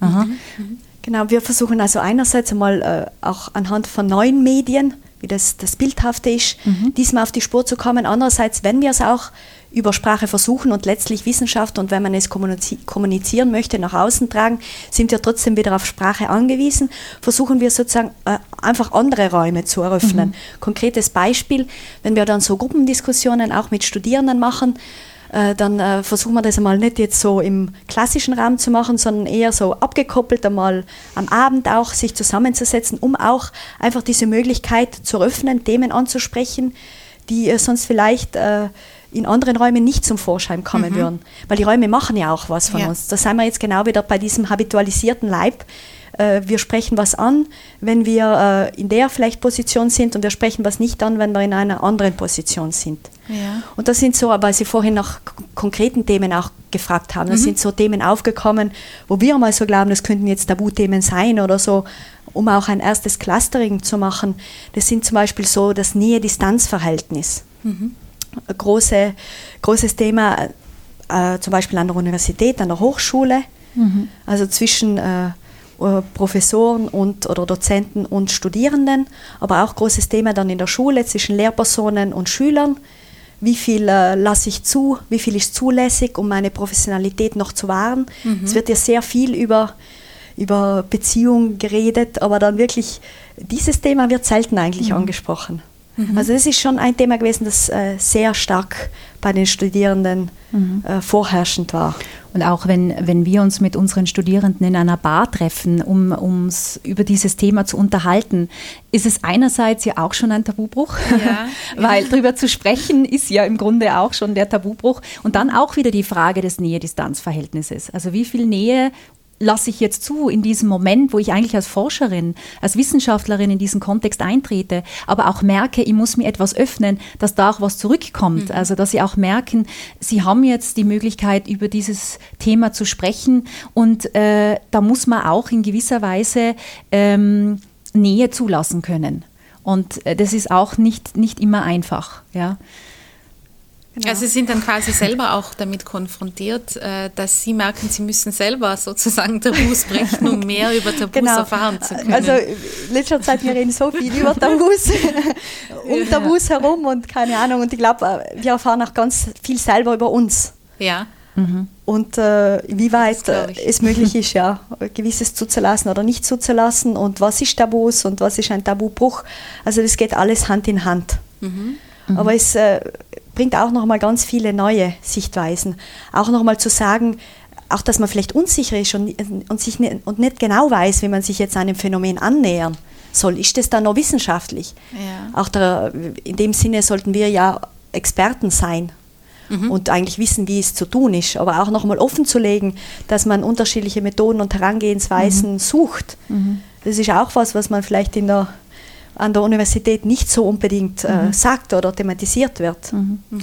Mhm. Mhm. Genau, wir versuchen also einerseits einmal äh, auch anhand von neuen Medien, wie das, das Bildhafte ist, mhm. diesmal auf die Spur zu kommen. Andererseits, wenn wir es auch über Sprache versuchen und letztlich Wissenschaft und wenn man es kommunizieren möchte, nach außen tragen, sind wir trotzdem wieder auf Sprache angewiesen, versuchen wir sozusagen äh, einfach andere Räume zu eröffnen. Mhm. Konkretes Beispiel, wenn wir dann so Gruppendiskussionen auch mit Studierenden machen, äh, dann äh, versuchen wir das einmal nicht jetzt so im klassischen Rahmen zu machen, sondern eher so abgekoppelt einmal am Abend auch sich zusammenzusetzen, um auch einfach diese Möglichkeit zu öffnen, Themen anzusprechen, die äh, sonst vielleicht äh, in anderen Räumen nicht zum Vorschein kommen mhm. würden. Weil die Räume machen ja auch was von ja. uns. Da sind wir jetzt genau wieder bei diesem habitualisierten Leib. Äh, wir sprechen was an, wenn wir äh, in der vielleicht Position sind und wir sprechen was nicht an, wenn wir in einer anderen Position sind. Ja. Und das sind so, weil Sie vorhin nach konkreten Themen auch gefragt haben, das mhm. sind so Themen aufgekommen, wo wir mal so glauben, das könnten jetzt Tabuthemen sein oder so, um auch ein erstes Clustering zu machen. Das sind zum Beispiel so das Nähe-Distanz-Verhältnis. Mhm große, großes Thema, äh, zum Beispiel an der Universität, an der Hochschule, mhm. also zwischen äh, Professoren und, oder Dozenten und Studierenden, aber auch großes Thema dann in der Schule zwischen Lehrpersonen und Schülern. Wie viel äh, lasse ich zu, wie viel ist zulässig, um meine Professionalität noch zu wahren. Mhm. Es wird ja sehr viel über, über Beziehung geredet, aber dann wirklich, dieses Thema wird selten eigentlich mhm. angesprochen. Mhm. Also das ist schon ein Thema gewesen, das äh, sehr stark bei den Studierenden mhm. äh, vorherrschend war. Und auch wenn, wenn wir uns mit unseren Studierenden in einer Bar treffen, um uns über dieses Thema zu unterhalten, ist es einerseits ja auch schon ein Tabubruch, ja. <laughs> weil darüber zu sprechen ist ja im Grunde auch schon der Tabubruch. Und dann auch wieder die Frage des Nähe-Distanz-Verhältnisses. Also wie viel Nähe lasse ich jetzt zu in diesem Moment, wo ich eigentlich als Forscherin, als Wissenschaftlerin in diesen Kontext eintrete, aber auch merke, ich muss mir etwas öffnen, dass da auch was zurückkommt. Mhm. Also dass sie auch merken, sie haben jetzt die Möglichkeit, über dieses Thema zu sprechen und äh, da muss man auch in gewisser Weise ähm, Nähe zulassen können. Und äh, das ist auch nicht, nicht immer einfach. Ja. Genau. Also Sie sind dann quasi selber auch damit konfrontiert, äh, dass Sie merken, Sie müssen selber sozusagen Tabus brechen, um mehr über Tabus genau. erfahren zu können. Also in letzter Zeit, wir reden so viel über Tabus, <laughs> um Tabus herum und keine Ahnung. Und ich glaube, wir erfahren auch ganz viel selber über uns. Ja. Mhm. Und äh, wie weit äh, es möglich <laughs> ist, ja, gewisses zuzulassen oder nicht zuzulassen und was ist Tabus und was ist ein Tabubruch. Also das geht alles Hand in Hand. Mhm. Mhm. Aber es äh, bringt auch nochmal ganz viele neue Sichtweisen. Auch nochmal zu sagen, auch dass man vielleicht unsicher ist und, und, sich nicht, und nicht genau weiß, wie man sich jetzt einem Phänomen annähern soll. Ist das dann noch wissenschaftlich? Ja. Auch der, in dem Sinne sollten wir ja Experten sein mhm. und eigentlich wissen, wie es zu tun ist. Aber auch nochmal offen zu legen, dass man unterschiedliche Methoden und Herangehensweisen mhm. sucht. Mhm. Das ist auch was, was man vielleicht in der an der Universität nicht so unbedingt äh, mhm. sagt oder thematisiert wird. Mhm. Mhm.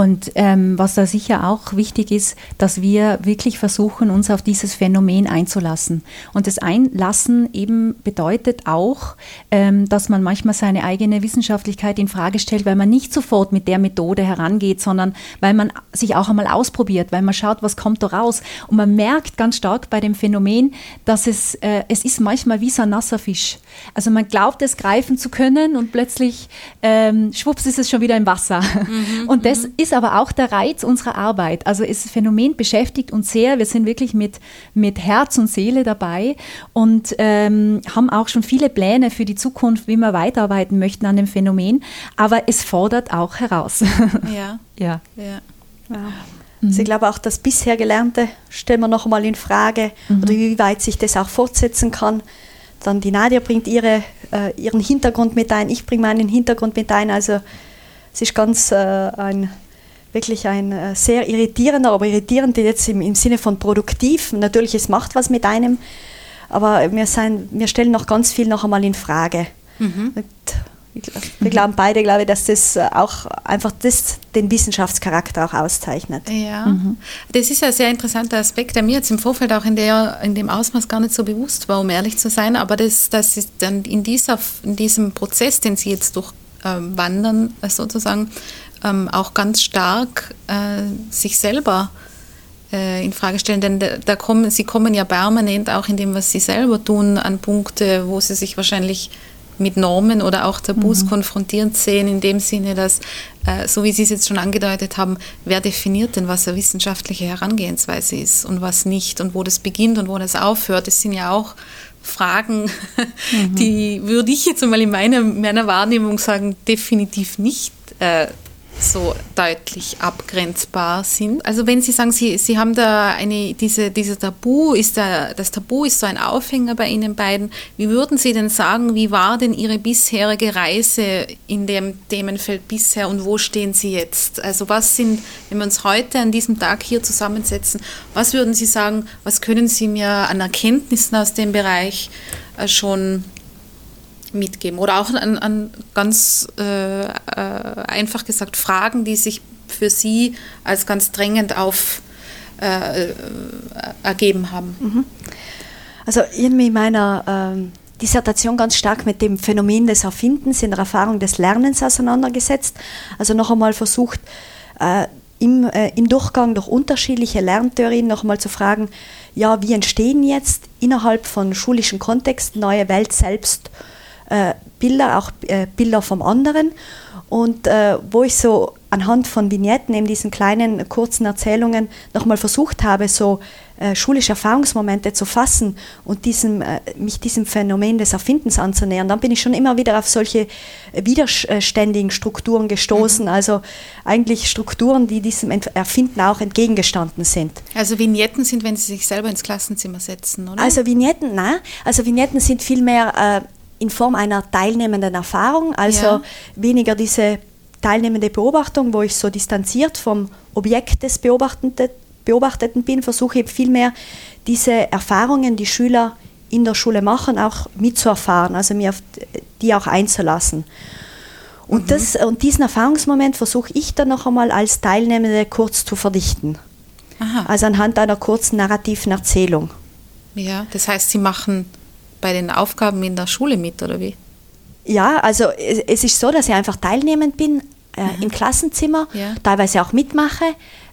Und ähm, was da sicher auch wichtig ist, dass wir wirklich versuchen, uns auf dieses Phänomen einzulassen. Und das Einlassen eben bedeutet auch, ähm, dass man manchmal seine eigene Wissenschaftlichkeit in Frage stellt, weil man nicht sofort mit der Methode herangeht, sondern weil man sich auch einmal ausprobiert, weil man schaut, was kommt da raus. Und man merkt ganz stark bei dem Phänomen, dass es, äh, es ist manchmal wie so ein nasser Fisch. Also man glaubt, es greifen zu können und plötzlich ähm, schwupps ist es schon wieder im Wasser. Mhm, und das mhm. Ist aber auch der Reiz unserer Arbeit. Also das Phänomen beschäftigt uns sehr. Wir sind wirklich mit, mit Herz und Seele dabei und ähm, haben auch schon viele Pläne für die Zukunft, wie wir weiterarbeiten möchten an dem Phänomen. Aber es fordert auch heraus. <laughs> Ja. ja. ja. ja. Also ich glaube auch das bisher Gelernte stellen wir noch einmal in Frage mhm. oder wie weit sich das auch fortsetzen kann. Dann die Nadia bringt ihre, äh, ihren Hintergrund mit ein, ich bringe meinen Hintergrund mit ein. Also es ist ganz äh, ein, wirklich ein äh, sehr irritierender, aber irritierend jetzt im, im Sinne von produktiv. Natürlich, es macht was mit einem, aber wir, sein, wir stellen noch ganz viel noch einmal in Frage. Mhm. Wir glauben beide, glaube ich, dass das äh, auch einfach das, den Wissenschaftscharakter auch auszeichnet. Ja, mhm. das ist ein sehr interessanter Aspekt, der mir jetzt im Vorfeld auch in, der, in dem Ausmaß gar nicht so bewusst war, um ehrlich zu sein. Aber das, das ist dann in, dieser, in diesem Prozess, den Sie jetzt durchwandern, äh, sozusagen, ähm, auch ganz stark äh, sich selber äh, in Frage stellen, denn da, da, kommen, Sie kommen ja permanent auch in dem, was Sie selber tun, an Punkte, wo Sie sich wahrscheinlich mit Normen oder auch Tabus mhm. konfrontiert sehen, in dem Sinne, dass, äh, so wie Sie es jetzt schon angedeutet haben, wer definiert denn, was eine wissenschaftliche Herangehensweise ist und was nicht und wo das beginnt und wo das aufhört. Das sind ja auch Fragen, <laughs> mhm. die würde ich jetzt mal in meiner, meiner Wahrnehmung sagen, definitiv nicht äh, so deutlich abgrenzbar sind. Also wenn Sie sagen, Sie, Sie haben da eine, diese, diese Tabu, ist da, das Tabu ist so ein Aufhänger bei Ihnen beiden. Wie würden Sie denn sagen, wie war denn Ihre bisherige Reise in dem Themenfeld bisher und wo stehen Sie jetzt? Also was sind, wenn wir uns heute an diesem Tag hier zusammensetzen, was würden Sie sagen, was können Sie mir an Erkenntnissen aus dem Bereich äh, schon mitgeben. Oder auch an, an ganz äh, äh, einfach gesagt Fragen, die sich für Sie als ganz drängend auf äh, äh ergeben haben. Mhm. Also irgendwie in meiner ähm, Dissertation ganz stark mit dem Phänomen des Erfindens in der Erfahrung des Lernens auseinandergesetzt. Also noch einmal versucht, äh, im, äh, im Durchgang durch unterschiedliche Lerntheorien noch einmal zu fragen, ja, wie entstehen jetzt innerhalb von schulischen Kontexten neue Welt selbst äh, Bilder, auch äh, Bilder vom anderen. Und äh, wo ich so anhand von Vignetten, eben diesen kleinen kurzen Erzählungen, nochmal versucht habe, so äh, schulische Erfahrungsmomente zu fassen und diesem, äh, mich diesem Phänomen des Erfindens anzunähern, dann bin ich schon immer wieder auf solche widerständigen Strukturen gestoßen, mhm. also eigentlich Strukturen, die diesem Erfinden auch entgegengestanden sind. Also Vignetten sind, wenn Sie sich selber ins Klassenzimmer setzen, oder? Also Vignetten, nein, also Vignetten sind vielmehr äh, in Form einer teilnehmenden Erfahrung, also ja. weniger diese teilnehmende Beobachtung, wo ich so distanziert vom Objekt des Beobachteten bin, versuche ich vielmehr diese Erfahrungen, die Schüler in der Schule machen, auch mitzuerfahren, also mir auf die auch einzulassen. Und, mhm. das, und diesen Erfahrungsmoment versuche ich dann noch einmal als Teilnehmende kurz zu verdichten. Aha. Also anhand einer kurzen narrativen Erzählung. Ja, das heißt, Sie machen bei den Aufgaben in der Schule mit, oder wie? Ja, also es, ist so, dass ich einfach teilnehmend bin äh, mhm. im Klassenzimmer, ja. teilweise auch mitmache,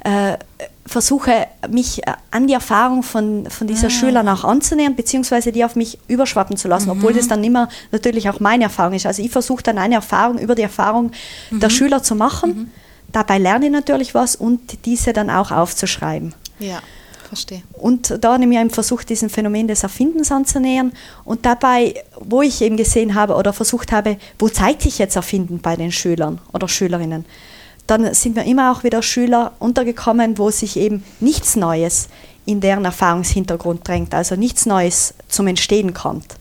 äh, versuche mich äh, an die Erfahrung von, von dieser ah. Schülern auch anzunähern, beziehungsweise die auf mich überschwappen zu lassen, mhm. obwohl das dann immer natürlich auch meine Erfahrung ist. Also ich versuche dann eine Erfahrung über die Erfahrung mhm. der Schüler zu machen. Mhm. Dabei lerne ich natürlich was und diese dann auch aufzuschreiben. Ja. Verstehe. Und da habe ich mir versucht, diesem Phänomen des Erfindens anzunähern. Und dabei, wo ich eben gesehen habe oder versucht habe, wo zeigt sich jetzt Erfinden bei den Schülern oder Schülerinnen, dann sind mir immer auch wieder Schüler untergekommen, wo sich eben nichts Neues in deren Erfahrungshintergrund drängt, also nichts Neues zum Entstehen kommt.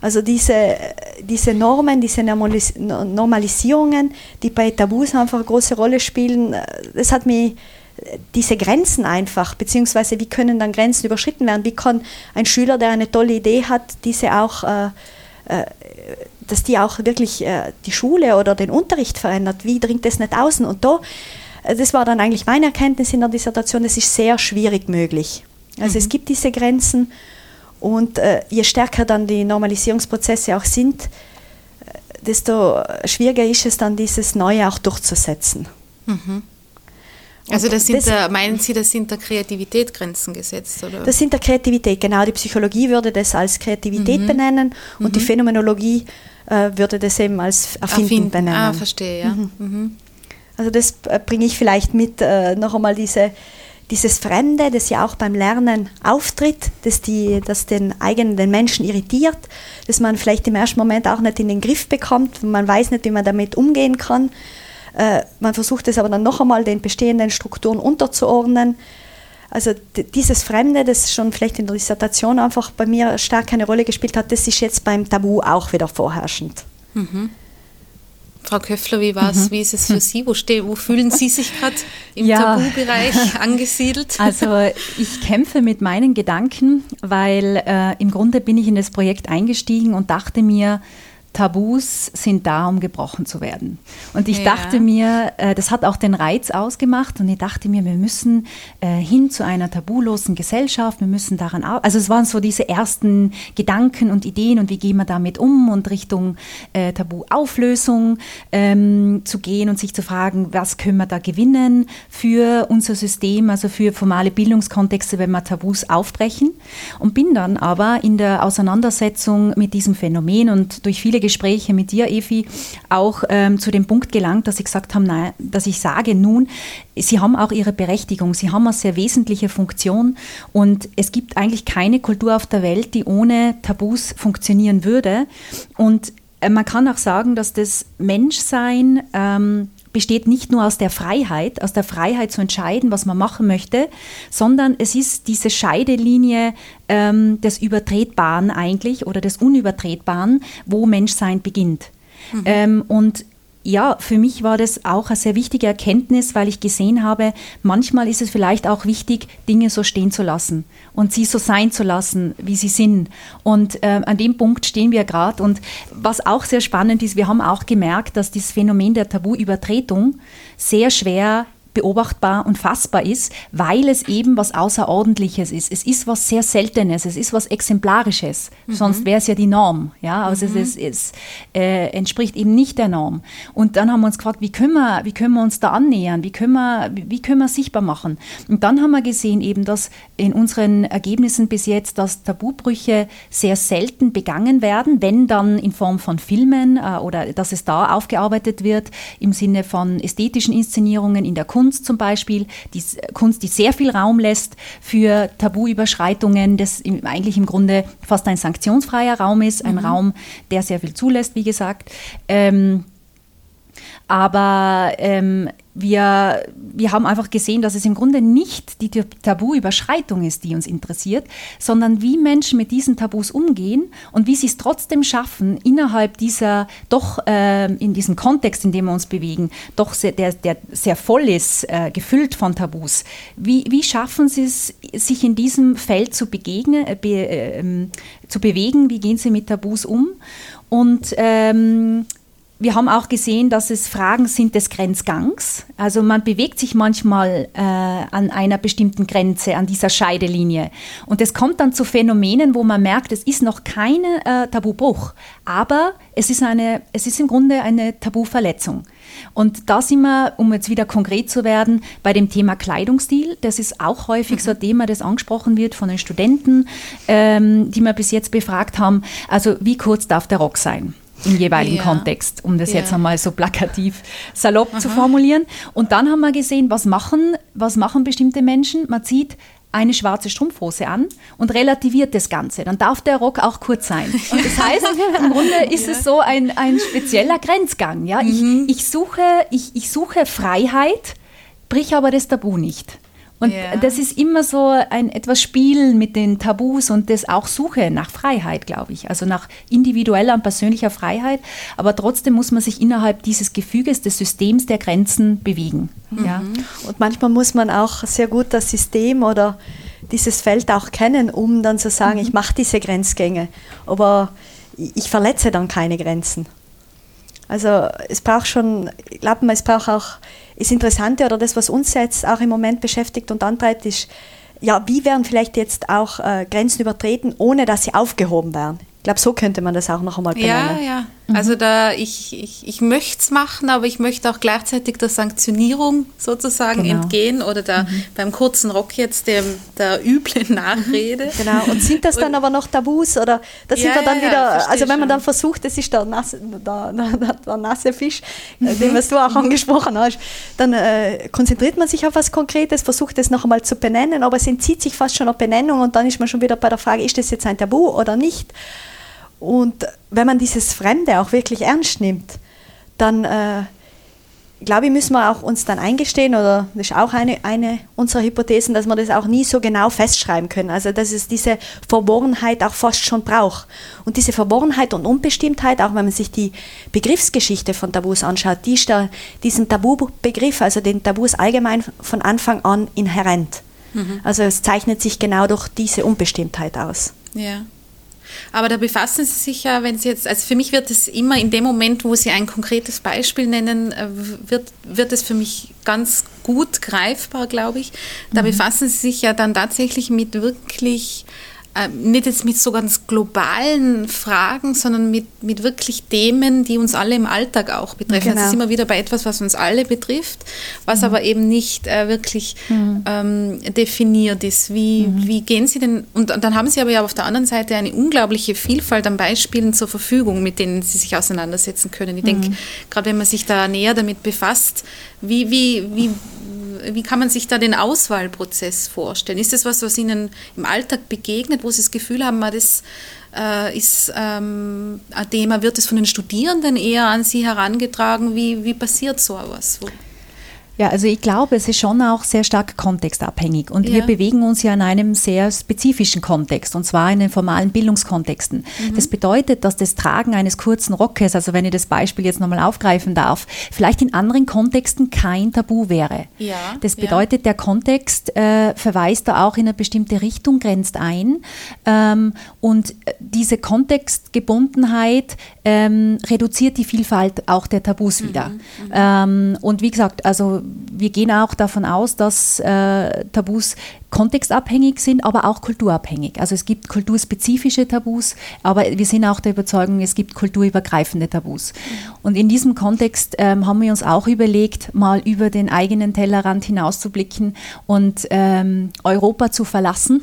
Also diese, diese Normen, diese Normalisierungen, die bei Tabus einfach eine große Rolle spielen, das hat mich diese Grenzen einfach, beziehungsweise wie können dann Grenzen überschritten werden? Wie kann ein Schüler, der eine tolle Idee hat, diese auch, äh, äh, dass die auch wirklich äh, die Schule oder den Unterricht verändert? Wie dringt das nicht außen? Und da äh, das war dann eigentlich meine Erkenntnis in der Dissertation, es ist sehr schwierig möglich. Also mhm. es gibt diese Grenzen und äh, je stärker dann die Normalisierungsprozesse auch sind, desto schwieriger ist es dann, dieses Neue auch durchzusetzen. Mhm. Also das sind das, da, meinen Sie, das sind der Kreativität Grenzen gesetzt? Oder? Das sind der Kreativität, genau. Die Psychologie würde das als Kreativität mhm. benennen und mhm. die Phänomenologie äh, würde das eben als Erfinden, Erfinden. benennen. Ah, verstehe, ja. Mhm. mhm. Also das äh, bringe ich vielleicht mit, äh, noch einmal diese, dieses Fremde, das ja auch beim Lernen auftritt, das, die, das den eigenen den Menschen irritiert, das man vielleicht im ersten Moment auch nicht in den Griff bekommt, man weiß nicht, wie man damit umgehen kann. Äh, man versucht es aber dann noch einmal den bestehenden Strukturen unterzuordnen. Also dieses Fremde, das schon vielleicht in der Dissertation einfach bei mir stark eine Rolle gespielt hat, das ist jetzt beim Tabu auch wieder vorherrschend. Mhm. Frau Köffler, wie war mhm. Wie ist es für Sie? Wo, steh, wo fühlen Sie sich gerade im ja. Tabubereich <laughs> angesiedelt? Also ich kämpfe mit meinen Gedanken, weil äh, im Grunde bin ich in das Projekt eingestiegen und dachte mir, Tabus sind da, um gebrochen zu werden. Und ich ja. dachte mir, äh, das hat auch den Reiz ausgemacht und ich dachte mir, wir müssen äh, hin zu einer tabulosen Gesellschaft, wir müssen daran arbeiten. Also es waren so diese ersten Gedanken und Ideen und wie gehen wir damit um und Richtung äh, Tabuauflösung ähm, zu gehen und sich zu fragen, was können wir da gewinnen für unser System, also für formale Bildungskontexte, wenn wir Tabus aufbrechen. Und bin dann aber in der Auseinandersetzung mit diesem Phänomen und durch viele Gespräche mit dir, Evi, auch ähm, zu dem Punkt gelangt, dass ich gesagt habe, nein, dass ich sage nun, sie haben auch ihre Berechtigung, sie haben eine sehr wesentliche Funktion und es gibt eigentlich keine Kultur auf der Welt, die ohne Tabus funktionieren würde. Und äh, man kann auch sagen, dass das Menschsein ähm, besteht nicht nur aus der Freiheit, aus der Freiheit zu entscheiden, was man machen möchte, sondern es ist diese Scheidelinie ähm, des Übertretbaren eigentlich oder des Unübertretbaren, wo Menschsein beginnt. Mhm. Ähm, und ja, für mich war das auch eine sehr wichtige Erkenntnis, weil ich gesehen habe, manchmal ist es vielleicht auch wichtig, Dinge so stehen zu lassen und sie so sein zu lassen, wie sie sind. Und äh, an dem Punkt stehen wir gerade. Und was auch sehr spannend ist, wir haben auch gemerkt, dass das Phänomen der Tabuübertretung sehr schwer beobachtbar und fassbar ist, weil es eben was Außerordentliches ist. Es ist was sehr Seltenes, es ist was Exemplarisches. Mhm. Sonst wäre es ja die Norm. Ja? Also mhm. es, es äh, entspricht eben nicht der Norm. Und dann haben wir uns gefragt, wie können wir, wie können wir uns da annähern? Wie können wir, wie können wir sichtbar machen? Und dann haben wir gesehen eben, dass in unseren Ergebnissen bis jetzt, dass Tabubrüche sehr selten begangen werden, wenn dann in Form von Filmen äh, oder dass es da aufgearbeitet wird im Sinne von ästhetischen Inszenierungen in der Kunst Kunst zum Beispiel, die Kunst, die sehr viel Raum lässt für Tabuüberschreitungen, das eigentlich im Grunde fast ein sanktionsfreier Raum ist, ein mhm. Raum, der sehr viel zulässt, wie gesagt. Ähm, aber ähm, wir, wir haben einfach gesehen, dass es im Grunde nicht die Tabuüberschreitung ist, die uns interessiert, sondern wie Menschen mit diesen Tabus umgehen und wie sie es trotzdem schaffen, innerhalb dieser, doch äh, in diesem Kontext, in dem wir uns bewegen, doch sehr, der, der sehr voll ist, äh, gefüllt von Tabus, wie, wie schaffen sie es, sich in diesem Feld zu begegnen, äh, be, äh, zu bewegen, wie gehen sie mit Tabus um? Und ähm, wir haben auch gesehen, dass es Fragen sind des Grenzgangs. Also man bewegt sich manchmal äh, an einer bestimmten Grenze, an dieser Scheidelinie. Und es kommt dann zu Phänomenen, wo man merkt, es ist noch kein äh, Tabubruch, aber es ist, eine, es ist im Grunde eine Tabuverletzung. Und da sind wir, um jetzt wieder konkret zu werden, bei dem Thema Kleidungsstil. Das ist auch häufig mhm. so ein Thema, das angesprochen wird von den Studenten, ähm, die wir bis jetzt befragt haben. Also wie kurz darf der Rock sein? Im jeweiligen ja. Kontext, um das ja. jetzt einmal so plakativ <laughs> salopp Aha. zu formulieren. Und dann haben wir gesehen, was machen, was machen bestimmte Menschen. Man zieht eine schwarze Strumpfhose an und relativiert das Ganze. Dann darf der Rock auch kurz sein. Und das <laughs> heißt, im Grunde ist ja. es so ein, ein spezieller Grenzgang. Ja? Mhm. Ich, ich, suche, ich, ich suche Freiheit, brich aber das Tabu nicht. Und ja. das ist immer so ein etwas Spielen mit den Tabus und das auch Suche nach Freiheit, glaube ich. Also nach individueller und persönlicher Freiheit. Aber trotzdem muss man sich innerhalb dieses Gefüges des Systems der Grenzen bewegen. Mhm. Ja. Und manchmal muss man auch sehr gut das System oder dieses Feld auch kennen, um dann zu sagen, mhm. ich mache diese Grenzgänge. Aber ich verletze dann keine Grenzen. Also es braucht schon, ich glaube, es braucht auch, das Interessante oder das, was uns jetzt auch im Moment beschäftigt und antreibt, ist, ja, wie werden vielleicht jetzt auch äh, Grenzen übertreten, ohne dass sie aufgehoben werden? Ich glaube, so könnte man das auch noch einmal benennen. Ja, ja. Mhm. Also da ich, ich, ich möchte es machen, aber ich möchte auch gleichzeitig der Sanktionierung sozusagen genau. entgehen oder da mhm. beim kurzen Rock jetzt dem, der üblen Nachrede. Mhm. Genau. Und sind das dann aber noch Tabus oder da sind ja, wir dann ja, wieder, also wenn man dann versucht, das ist der nasse, der, der, der nasse Fisch, äh, mhm. den was du auch angesprochen hast, dann äh, konzentriert man sich auf was Konkretes, versucht es noch einmal zu benennen, aber es entzieht sich fast schon auf Benennung und dann ist man schon wieder bei der Frage, ist das jetzt ein Tabu oder nicht? Und wenn man dieses Fremde auch wirklich ernst nimmt, dann äh, glaube ich, müssen wir auch uns dann eingestehen, oder das ist auch eine, eine unserer Hypothesen, dass wir das auch nie so genau festschreiben können. Also dass es diese Verworrenheit auch fast schon braucht. Und diese Verworrenheit und Unbestimmtheit, auch wenn man sich die Begriffsgeschichte von Tabus anschaut, die ist da diesem Tabu-Begriff, also den Tabus allgemein von Anfang an inhärent. Mhm. Also es zeichnet sich genau durch diese Unbestimmtheit aus. Ja. Aber da befassen Sie sich ja, wenn Sie jetzt, also für mich wird es immer in dem Moment, wo Sie ein konkretes Beispiel nennen, äh, wird, wird es für mich ganz gut greifbar, glaube ich. Da mhm. befassen Sie sich ja dann tatsächlich mit wirklich ähm, nicht jetzt mit so ganz globalen Fragen, sondern mit, mit wirklich Themen, die uns alle im Alltag auch betreffen. Genau. Das ist immer wieder bei etwas, was uns alle betrifft, was mhm. aber eben nicht äh, wirklich mhm. ähm, definiert ist. Wie, mhm. wie gehen Sie denn, und, und dann haben Sie aber ja auf der anderen Seite eine unglaubliche Vielfalt an Beispielen zur Verfügung, mit denen Sie sich auseinandersetzen können. Ich denke, mhm. gerade wenn man sich da näher damit befasst, wie, wie, wie, wie kann man sich da den Auswahlprozess vorstellen? Ist das was, was Ihnen im Alltag begegnet, wo Sie das Gefühl haben, das äh, ist ähm, ein Thema, wird es von den Studierenden eher an Sie herangetragen? Wie, wie passiert so etwas? Ja, also ich glaube, es ist schon auch sehr stark kontextabhängig und ja. wir bewegen uns ja in einem sehr spezifischen Kontext und zwar in den formalen Bildungskontexten. Mhm. Das bedeutet, dass das Tragen eines kurzen Rockes, also wenn ich das Beispiel jetzt nochmal aufgreifen darf, vielleicht in anderen Kontexten kein Tabu wäre. Ja. Das bedeutet, ja. der Kontext äh, verweist da auch in eine bestimmte Richtung, grenzt ein ähm, und diese Kontextgebundenheit ähm, reduziert die Vielfalt auch der Tabus mhm. wieder. Mhm. Ähm, und wie gesagt, also wir gehen auch davon aus, dass äh, Tabus kontextabhängig sind, aber auch kulturabhängig. Also es gibt kulturspezifische Tabus, aber wir sind auch der Überzeugung, es gibt kulturübergreifende Tabus. Und in diesem Kontext ähm, haben wir uns auch überlegt, mal über den eigenen Tellerrand hinauszublicken und ähm, Europa zu verlassen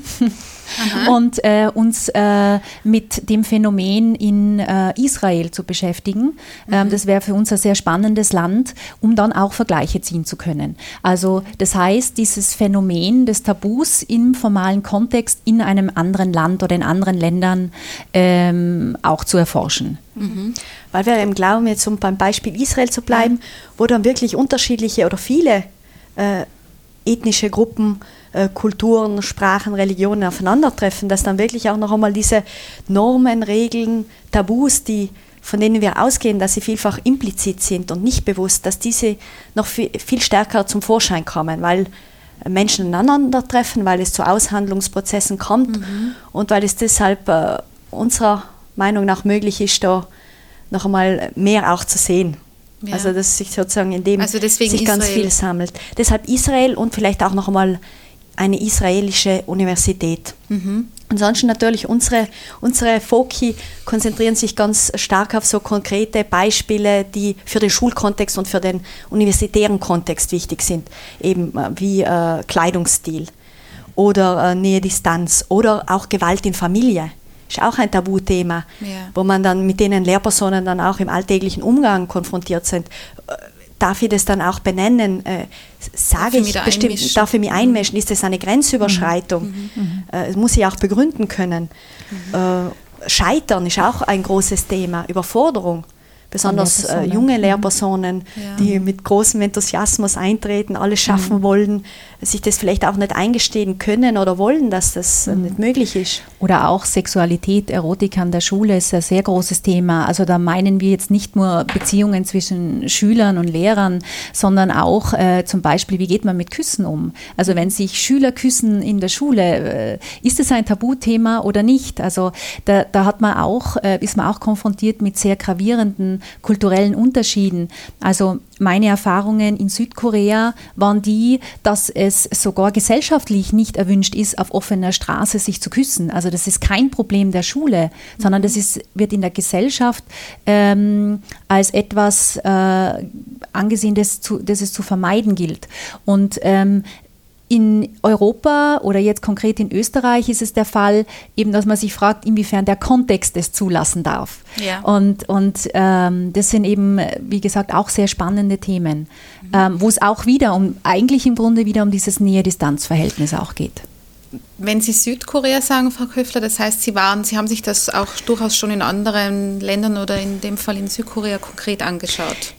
<laughs> und äh, uns äh, mit dem Phänomen in äh, Israel zu beschäftigen. Ähm, mhm. das wäre für uns ein sehr spannendes Land, um dann auch Vergleiche ziehen zu können. Also das heißt, dieses Phänomen des Tabus im formalen Kontext in einem anderen Land oder in anderen Ländern ähm, auch zu erforschen. Mhm. Weil wir eben glauben, jetzt um beim Beispiel Israel zu bleiben, wo dann wirklich unterschiedliche oder viele äh, ethnische Gruppen, äh, Kulturen, Sprachen, Religionen aufeinandertreffen, dass dann wirklich auch noch einmal diese Normen, Regeln, Tabus, die von denen wir ausgehen, dass sie vielfach implizit sind und nicht bewusst, dass diese noch viel, viel stärker zum Vorschein kommen, weil Menschen treffen, weil es zu Aushandlungsprozessen kommt mhm. und weil es deshalb äh, unserer Meinung nach möglich ist, da noch einmal mehr auch zu sehen. Ja. Also dass sich sozusagen in dem also sich Israel. ganz viel sammelt. Deshalb Israel und vielleicht auch noch einmal eine israelische Universität. Mhm. Ansonsten natürlich unsere, unsere Foki konzentrieren sich ganz stark auf so konkrete Beispiele, die für den Schulkontext und für den universitären Kontext wichtig sind, eben äh, wie äh, Kleidungsstil oder äh, Nähe-Distanz oder auch Gewalt in Familie. Ist auch ein Tabuthema, ja. wo man dann mit denen Lehrpersonen dann auch im alltäglichen Umgang konfrontiert sind äh, darf ich das dann auch benennen? Äh, sage ich bestimmt, einmischen. darf ich mich einmischen? Ist das eine Grenzüberschreitung? Mhm. Mhm. Äh, das muss ich auch begründen können. Mhm. Äh, Scheitern ist auch ein großes Thema, Überforderung besonders äh, junge Lehrpersonen, ja. die mit großem Enthusiasmus eintreten, alles schaffen mhm. wollen, sich das vielleicht auch nicht eingestehen können oder wollen, dass das mhm. nicht möglich ist. Oder auch Sexualität, Erotik an der Schule ist ein sehr großes Thema. Also da meinen wir jetzt nicht nur Beziehungen zwischen Schülern und Lehrern, sondern auch äh, zum Beispiel, wie geht man mit Küssen um? Also wenn sich Schüler küssen in der Schule, äh, ist es ein Tabuthema oder nicht? Also da, da hat man auch, äh, ist man auch konfrontiert mit sehr gravierenden kulturellen Unterschieden. Also meine Erfahrungen in Südkorea waren die, dass es sogar gesellschaftlich nicht erwünscht ist, auf offener Straße sich zu küssen. Also das ist kein Problem der Schule, sondern das ist, wird in der Gesellschaft ähm, als etwas äh, angesehen, das, zu, das es zu vermeiden gilt. Und ähm, in Europa oder jetzt konkret in Österreich ist es der Fall, eben, dass man sich fragt, inwiefern der Kontext es zulassen darf. Ja. Und, und ähm, das sind eben, wie gesagt, auch sehr spannende Themen, mhm. ähm, wo es auch wieder um, eigentlich im Grunde wieder um dieses Nähe-Distanz-Verhältnis auch geht. Wenn Sie Südkorea sagen, Frau Köfler, das heißt, Sie waren, Sie haben sich das auch durchaus schon in anderen Ländern oder in dem Fall in Südkorea konkret angeschaut.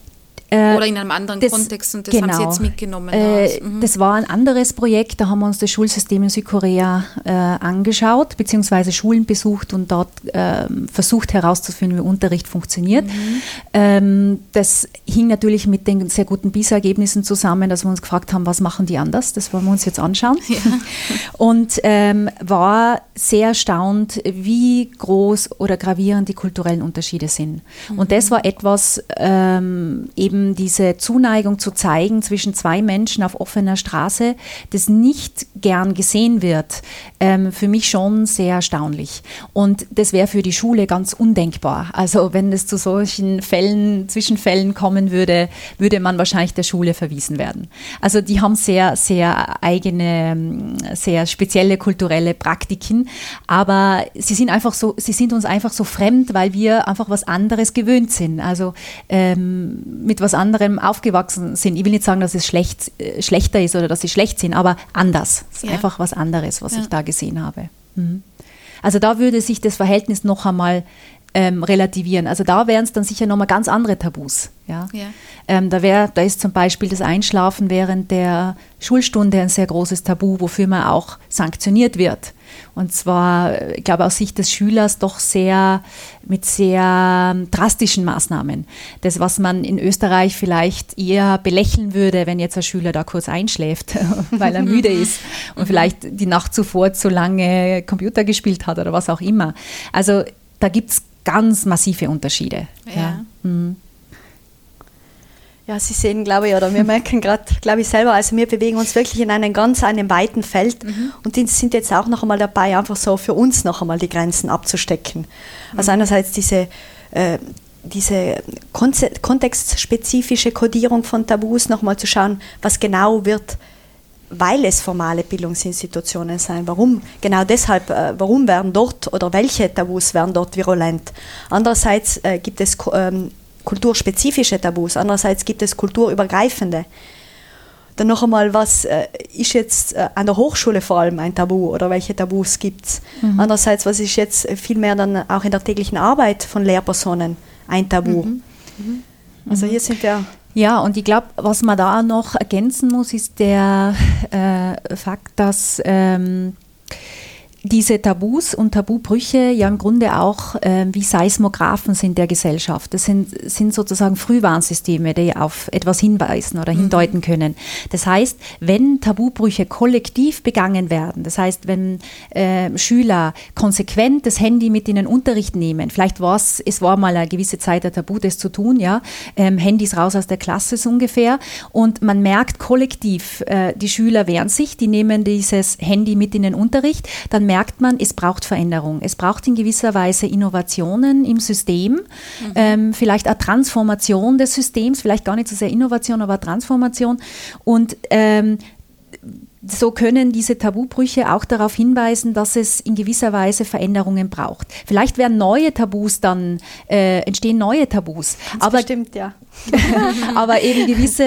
Äh, Oder in einem anderen das, Kontext und das genau, haben Sie jetzt mitgenommen. Äh, mhm. Das war ein anderes Projekt, da haben wir uns das Schulsystem in Südkorea äh, angeschaut, beziehungsweise Schulen besucht und dort ähm, versucht herauszufinden, wie Unterricht funktioniert. Mhm. Ähm, das hing natürlich mit den sehr guten PISA-Ergebnissen zusammen, dass wir uns gefragt haben, was machen die anders? Das wollen wir uns jetzt anschauen. Ja. <laughs> Und ähm, war sehr erstaunt, wie groß oder gravierend die kulturellen Unterschiede sind. Mhm. Und das war etwas ähm, eben eben diese Zuneigung zu zeigen zwischen zwei Menschen auf offener Straße, das nicht gern gesehen wird, ähm, für mich schon sehr erstaunlich. Und das wäre für die Schule ganz undenkbar. Also wenn es zu solchen Fällen, Zwischenfällen kommen würde, würde man wahrscheinlich der Schule verwiesen werden. Also die haben sehr, sehr eigene, sehr spezielle kulturelle Praktiken, aber sie sind einfach so, sie sind uns einfach so fremd, weil wir einfach was anderes gewöhnt sind. Also ähm, mit was was anderem aufgewachsen sind. Ich will nicht sagen, dass es schlecht, äh, schlechter ist oder dass sie schlecht sind, aber anders. Es ist ja. einfach was anderes, was ja. ich da gesehen habe. Mhm. Also da würde sich das Verhältnis noch einmal ähm, relativieren. Also da wären es dann sicher nochmal ganz andere Tabus. Ja? ja. Ähm, da, wär, da ist zum Beispiel das Einschlafen während der Schulstunde ein sehr großes Tabu, wofür man auch sanktioniert wird. Und zwar, ich glaube, aus Sicht des Schülers doch sehr mit sehr drastischen Maßnahmen. Das, was man in Österreich vielleicht eher belächeln würde, wenn jetzt ein Schüler da kurz einschläft, <laughs> weil er <laughs> müde ist und vielleicht die Nacht zuvor zu lange Computer gespielt hat oder was auch immer. Also da gibt es ganz massive Unterschiede. Ja. ja. Mhm. Ja, Sie sehen, glaube ich, oder wir merken gerade, glaube ich, selber, also wir bewegen uns wirklich in einem ganz einem weiten Feld mhm. und die sind jetzt auch noch einmal dabei, einfach so für uns noch einmal die Grenzen abzustecken. Mhm. Also einerseits diese, äh, diese kontextspezifische Kodierung von Tabus, nochmal zu schauen, was genau wird, weil es formale Bildungsinstitutionen sein. Warum? Genau deshalb, äh, warum werden dort oder welche Tabus werden dort virulent? Andererseits äh, gibt es ähm, kulturspezifische Tabus, andererseits gibt es kulturübergreifende. Dann noch einmal, was äh, ist jetzt an der Hochschule vor allem ein Tabu oder welche Tabus gibt es? Mhm. Andererseits, was ist jetzt vielmehr dann auch in der täglichen Arbeit von Lehrpersonen ein Tabu? Mhm. Mhm. Also hier sind wir ja, und ich glaube, was man da noch ergänzen muss, ist der äh, Fakt, dass ähm, diese Tabus und Tabubrüche ja im Grunde auch äh, wie Seismographen sind der Gesellschaft. Das sind, sind sozusagen Frühwarnsysteme, die auf etwas hinweisen oder mhm. hindeuten können. Das heißt, wenn Tabubrüche kollektiv begangen werden, das heißt, wenn äh, Schüler konsequent das Handy mit in den Unterricht nehmen, vielleicht war es, es war mal eine gewisse Zeit der Tabu, das zu tun, ja, ähm, Handys raus aus der Klasse so ungefähr und man merkt kollektiv, äh, die Schüler wehren sich, die nehmen dieses Handy mit in den Unterricht, dann merkt man, es braucht Veränderung. Es braucht in gewisser Weise Innovationen im System, mhm. ähm, vielleicht eine Transformation des Systems, vielleicht gar nicht so sehr Innovation, aber Transformation. Und ähm, so können diese Tabubrüche auch darauf hinweisen, dass es in gewisser Weise Veränderungen braucht. Vielleicht werden neue Tabus dann, äh, entstehen neue Tabus. Ganz aber, bestimmt, ja. <laughs> aber eben gewisse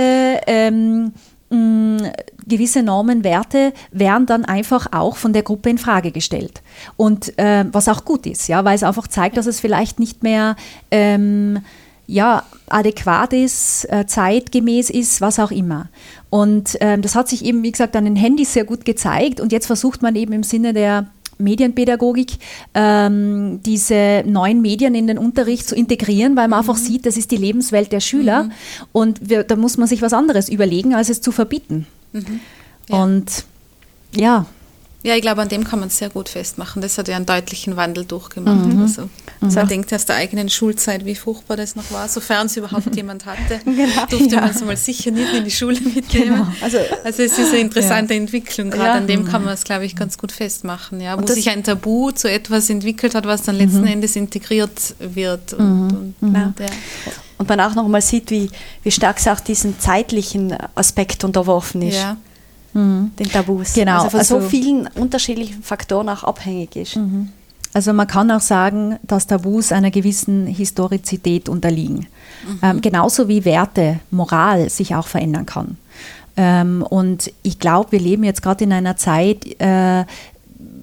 ähm, mh, gewisse Normen, Werte werden dann einfach auch von der Gruppe in Frage gestellt. Und äh, was auch gut ist, ja, weil es einfach zeigt, dass es vielleicht nicht mehr ähm, ja, adäquat ist, äh, zeitgemäß ist, was auch immer. Und ähm, das hat sich eben, wie gesagt, an den Handys sehr gut gezeigt. Und jetzt versucht man eben im Sinne der Medienpädagogik, ähm, diese neuen Medien in den Unterricht zu integrieren, weil man mhm. einfach sieht, das ist die Lebenswelt der Schüler mhm. und wir, da muss man sich was anderes überlegen, als es zu verbieten. Mhm. Ja. Und ja, Ja, ich glaube, an dem kann man es sehr gut festmachen. Das hat ja einen deutlichen Wandel durchgemacht. Mhm. Also, mhm. Man denkt aus der eigenen Schulzeit, wie furchtbar das noch war, sofern es überhaupt <laughs> jemand hatte, <laughs> genau, durfte ja. man es mal sicher nicht in die Schule mitnehmen. Genau. Also, also es ist eine interessante ja. Entwicklung. Gerade ja. an dem kann man es, glaube ich, ganz gut festmachen. Ja, wo sich ein Tabu zu etwas entwickelt hat, was dann letzten mhm. Endes integriert wird. Und, mhm. und, ja. und man auch noch mal sieht, wie, wie stark es auch diesen zeitlichen Aspekt unterworfen ist. Ja mhm. den Tabus. Genau. Also von also, so vielen unterschiedlichen Faktoren auch abhängig ist. Mhm. Also man kann auch sagen, dass Tabus einer gewissen Historizität unterliegen. Mhm. Ähm, genauso wie Werte, Moral sich auch verändern kann. Ähm, und ich glaube, wir leben jetzt gerade in einer Zeit, äh,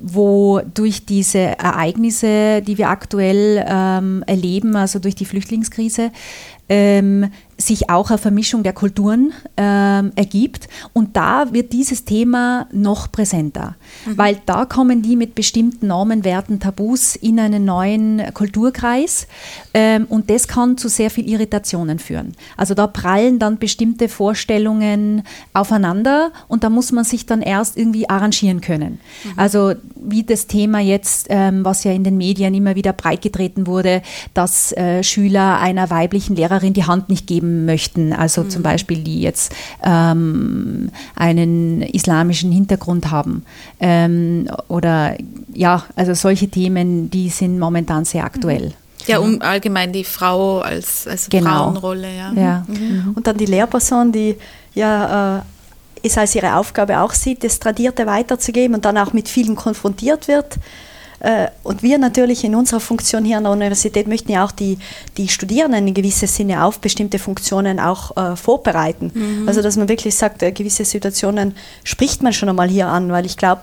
wo durch diese Ereignisse, die wir aktuell ähm, erleben, also durch die Flüchtlingskrise, ähm, sich auch eine Vermischung der Kulturen ähm, ergibt. Und da wird dieses Thema noch präsenter, mhm. weil da kommen die mit bestimmten Normen, Werten, Tabus in einen neuen Kulturkreis ähm, und das kann zu sehr viel Irritationen führen. Also da prallen dann bestimmte Vorstellungen aufeinander und da muss man sich dann erst irgendwie arrangieren können. Mhm. Also wie das Thema jetzt, ähm, was ja in den Medien immer wieder breitgetreten wurde, dass äh, Schüler einer weiblichen Lehrerin die Hand nicht geben geben möchten, also mhm. zum Beispiel die jetzt ähm, einen islamischen Hintergrund haben. Ähm, oder ja, also solche Themen, die sind momentan sehr aktuell. Ja, um allgemein die Frau als, als genau. Frauenrolle. Ja. ja. Mhm. Und dann die Lehrperson, die ja äh, es als ihre Aufgabe auch sieht, das Tradierte weiterzugeben und dann auch mit vielen konfrontiert wird. Äh, und wir natürlich in unserer Funktion hier an der Universität möchten ja auch die, die Studierenden in gewissem Sinne auf bestimmte Funktionen auch äh, vorbereiten. Mhm. Also dass man wirklich sagt, äh, gewisse Situationen spricht man schon einmal hier an, weil ich glaube,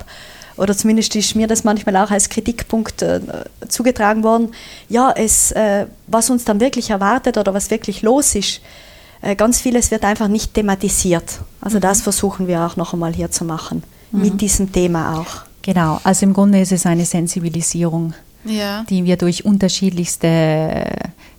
oder zumindest ist mir das manchmal auch als Kritikpunkt äh, zugetragen worden, ja, es, äh, was uns dann wirklich erwartet oder was wirklich los ist, äh, ganz vieles wird einfach nicht thematisiert. Also mhm. das versuchen wir auch noch einmal hier zu machen, mhm. mit diesem Thema auch. Genau, also im Grunde ist es eine Sensibilisierung, ja. die wir durch unterschiedlichste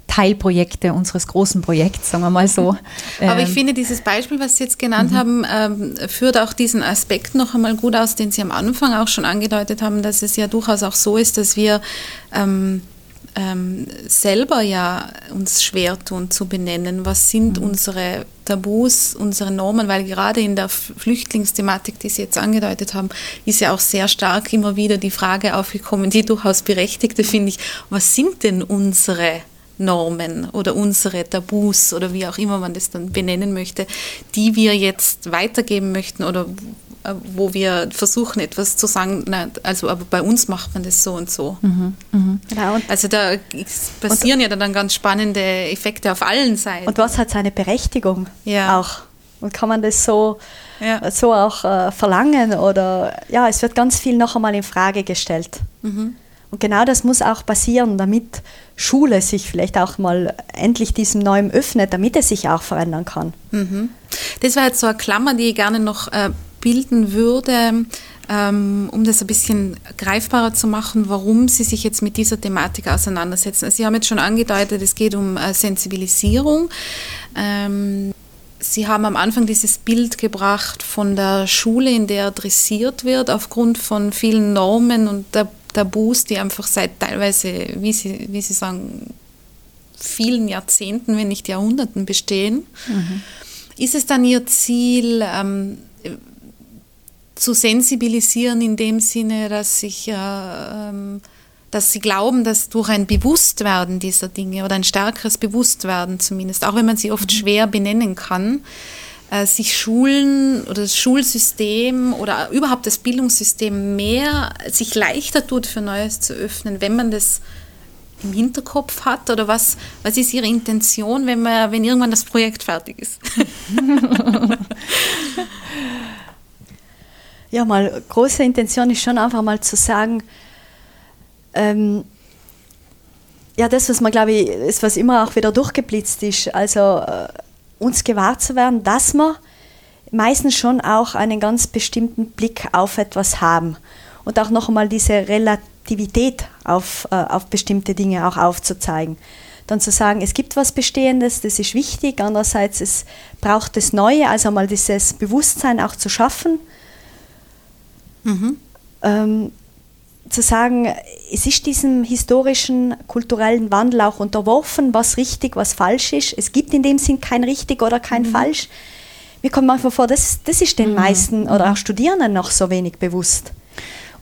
Teilprojekte unseres großen Projekts, sagen wir mal so. <laughs> Aber ich ähm, finde, dieses Beispiel, was Sie jetzt genannt mhm. haben, ähm, führt auch diesen Aspekt noch einmal gut aus, den Sie am Anfang auch schon angedeutet haben, dass es ja durchaus auch so ist, dass wir ähm, ähm, selber ja uns schwer tun zu benennen, was sind mhm. unsere Tabus, unsere Normen, weil gerade in der Flüchtlingsthematik, die Sie jetzt angedeutet haben, ist ja auch sehr stark immer wieder die Frage aufgekommen, die durchaus berechtigte, finde ich, was sind denn unsere Normen oder unsere Tabus oder wie auch immer man das dann benennen möchte, die wir jetzt weitergeben möchten oder wo wir versuchen, etwas zu sagen, na, also aber bei uns macht man das so und so. Mhm, mh. genau. Also da passieren ja dann ganz spannende Effekte auf allen Seiten. Und was hat seine Berechtigung ja. auch? Und kann man das so, ja. so auch äh, verlangen? Oder ja, es wird ganz viel noch einmal in Frage gestellt. Mhm. Und genau das muss auch passieren, damit Schule sich vielleicht auch mal endlich diesem Neuen öffnet, damit es sich auch verändern kann. Mhm. Das war jetzt so eine Klammer, die ich gerne noch äh, bilden würde, ähm, um das ein bisschen greifbarer zu machen, warum Sie sich jetzt mit dieser Thematik auseinandersetzen. Sie haben jetzt schon angedeutet, es geht um äh, Sensibilisierung. Ähm, Sie haben am Anfang dieses Bild gebracht von der Schule, in der dressiert wird, aufgrund von vielen Normen und Tabus, die einfach seit teilweise, wie Sie, wie Sie sagen, vielen Jahrzehnten, wenn nicht Jahrhunderten bestehen. Mhm. Ist es dann Ihr Ziel, ähm, zu sensibilisieren in dem Sinne, dass ich, äh, ähm, dass sie glauben, dass durch ein Bewusstwerden dieser Dinge oder ein stärkeres Bewusstwerden zumindest, auch wenn man sie oft mhm. schwer benennen kann, äh, sich Schulen oder das Schulsystem oder überhaupt das Bildungssystem mehr, sich leichter tut für Neues zu öffnen, wenn man das im Hinterkopf hat oder was, was ist Ihre Intention, wenn, man, wenn irgendwann das Projekt fertig ist? <laughs> <laughs> ja, mal große Intention ist schon einfach mal zu sagen, ähm, ja, das, was man, glaube ich, ist, was immer auch wieder durchgeblitzt ist, also äh, uns gewahr zu werden, dass wir meistens schon auch einen ganz bestimmten Blick auf etwas haben und auch noch einmal diese Relativität auf, äh, auf bestimmte Dinge auch aufzuzeigen. Dann zu sagen, es gibt was Bestehendes, das ist wichtig, andererseits es braucht das Neue, also mal dieses Bewusstsein auch zu schaffen Mhm. ähm, zu sagen, es ist diesem historischen, kulturellen Wandel auch unterworfen, was richtig, was falsch ist. Es gibt in dem Sinn kein richtig oder kein mhm. falsch. Mir kommt manchmal vor, das, das ist den mhm. meisten oder auch Studierenden noch so wenig bewusst.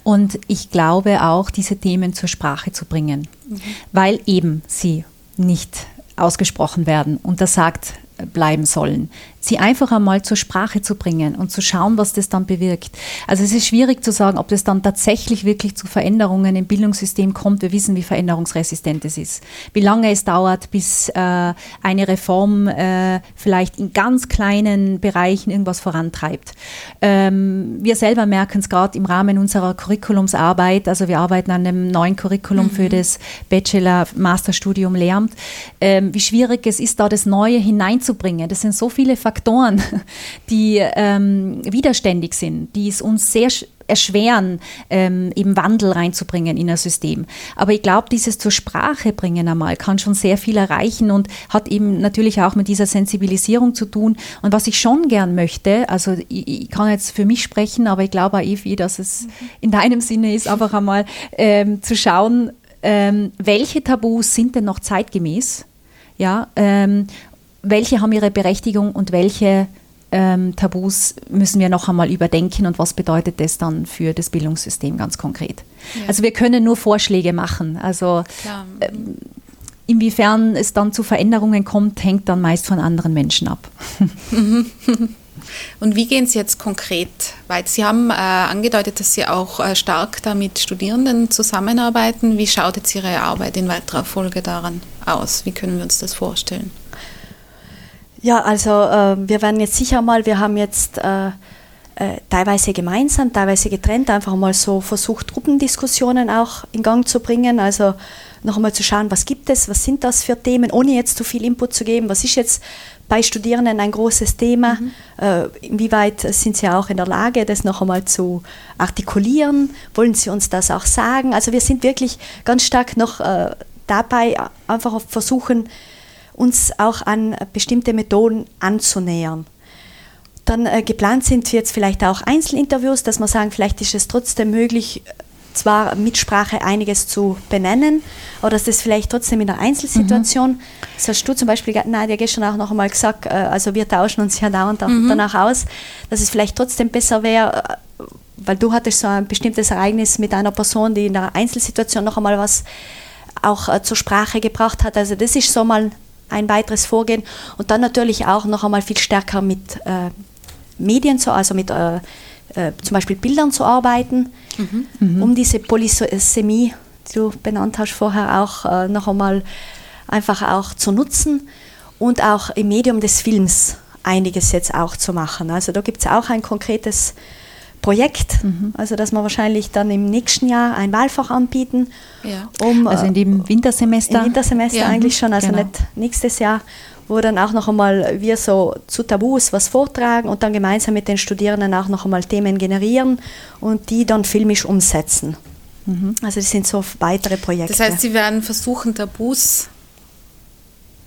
Und ich glaube auch, diese Themen zur Sprache zu bringen, mhm. weil eben sie nicht ausgesprochen werden. Und das sagt bleiben sollen. Sie einfach einmal zur Sprache zu bringen und zu schauen, was das dann bewirkt. Also es ist schwierig zu sagen, ob das dann tatsächlich wirklich zu Veränderungen im Bildungssystem kommt. Wir wissen, wie veränderungsresistent es ist. Wie lange es dauert, bis äh, eine Reform äh, vielleicht in ganz kleinen Bereichen irgendwas vorantreibt. Ähm, wir selber merken es gerade im Rahmen unserer Curriculumsarbeit. Also wir arbeiten an einem neuen Curriculum mhm. für das Bachelor-Masterstudium Lehramt. Ähm, wie schwierig es ist, da das Neue hineinzubringen. Das sind so viele Faktoren Faktoren, <laughs> die ähm, widerständig sind, die es uns sehr erschweren, ähm, eben Wandel reinzubringen in ein System. Aber ich glaube, dieses zur Sprache bringen einmal kann schon sehr viel erreichen und hat eben natürlich auch mit dieser Sensibilisierung zu tun. Und was ich schon gern möchte, also ich, ich kann jetzt für mich sprechen, aber ich glaube auch, Evi, dass es in deinem Sinne ist, einfach einmal ähm, zu schauen, ähm, welche Tabus sind denn noch zeitgemäß? Ja, ähm, welche haben ihre Berechtigung und welche ähm, Tabus müssen wir noch einmal überdenken und was bedeutet das dann für das Bildungssystem ganz konkret? Ja. Also wir können nur Vorschläge machen. Also ähm, inwiefern es dann zu Veränderungen kommt, hängt dann meist von anderen Menschen ab. <laughs> Und wie gehen Sie jetzt konkret weiter? Sie haben äh, angedeutet, dass Sie auch äh, stark da mit Studierenden zusammenarbeiten. Wie schaut jetzt Ihre Arbeit in weiterer Folge daran aus? Wie können wir uns das vorstellen? Ja, also äh, wir werden jetzt sicher mal, wir haben jetzt äh, äh, teilweise gemeinsam, teilweise getrennt, einfach mal so versucht, Gruppendiskussionen auch in Gang zu bringen. Also noch einmal zu schauen, was gibt es, was sind das für Themen, ohne jetzt zu viel Input zu geben. Was ist jetzt bei Studierenden ein großes Thema? Mhm. Äh, inwieweit sind sie auch in der Lage, das noch einmal zu artikulieren? Wollen sie uns das auch sagen? Also wir sind wirklich ganz stark noch äh, dabei, einfach versuchen, uns auch an bestimmte Methoden anzunähern. Dann äh, geplant sind jetzt vielleicht auch Einzelinterviews, dass wir sagen, vielleicht ist es trotzdem möglich, zwar mit Sprache einiges zu benennen, aber dass das vielleicht trotzdem in der Einzelsituation, mhm. das hast du zum Beispiel, Nadia, gestern auch noch einmal gesagt, äh, also wir tauschen uns ja dauernd mhm. danach aus, dass es vielleicht trotzdem besser wäre, äh, weil du hattest so ein bestimmtes Ereignis mit einer Person, die in der Einzelsituation noch einmal was auch äh, zur Sprache gebracht hat. Also das ist so mal ein weiteres Vorgehen. Und dann natürlich auch noch einmal viel stärker mit äh, Medien, zu, also mit äh, äh, zum Beispiel Bildern zu arbeiten, mhm. Mhm. um diese Polysemie, die du benannt hast vorher, auch äh, noch einmal einfach auch zu nutzen und auch im Medium des Films einiges jetzt auch zu machen. Also da gibt es auch ein konkretes Projekt, mhm. also dass wir wahrscheinlich dann im nächsten Jahr ein Wahlfach anbieten. Ja. Um, also in dem äh, Wintersemester? Im Wintersemester ja. eigentlich schon, also genau. nicht nächstes Jahr, wo dann auch noch einmal wir so zu Tabus was vortragen und dann gemeinsam mit den Studierenden auch noch einmal Themen generieren und die dann filmisch umsetzen. Mhm. Also das sind so weitere Projekte. Das heißt, Sie werden versuchen, Tabus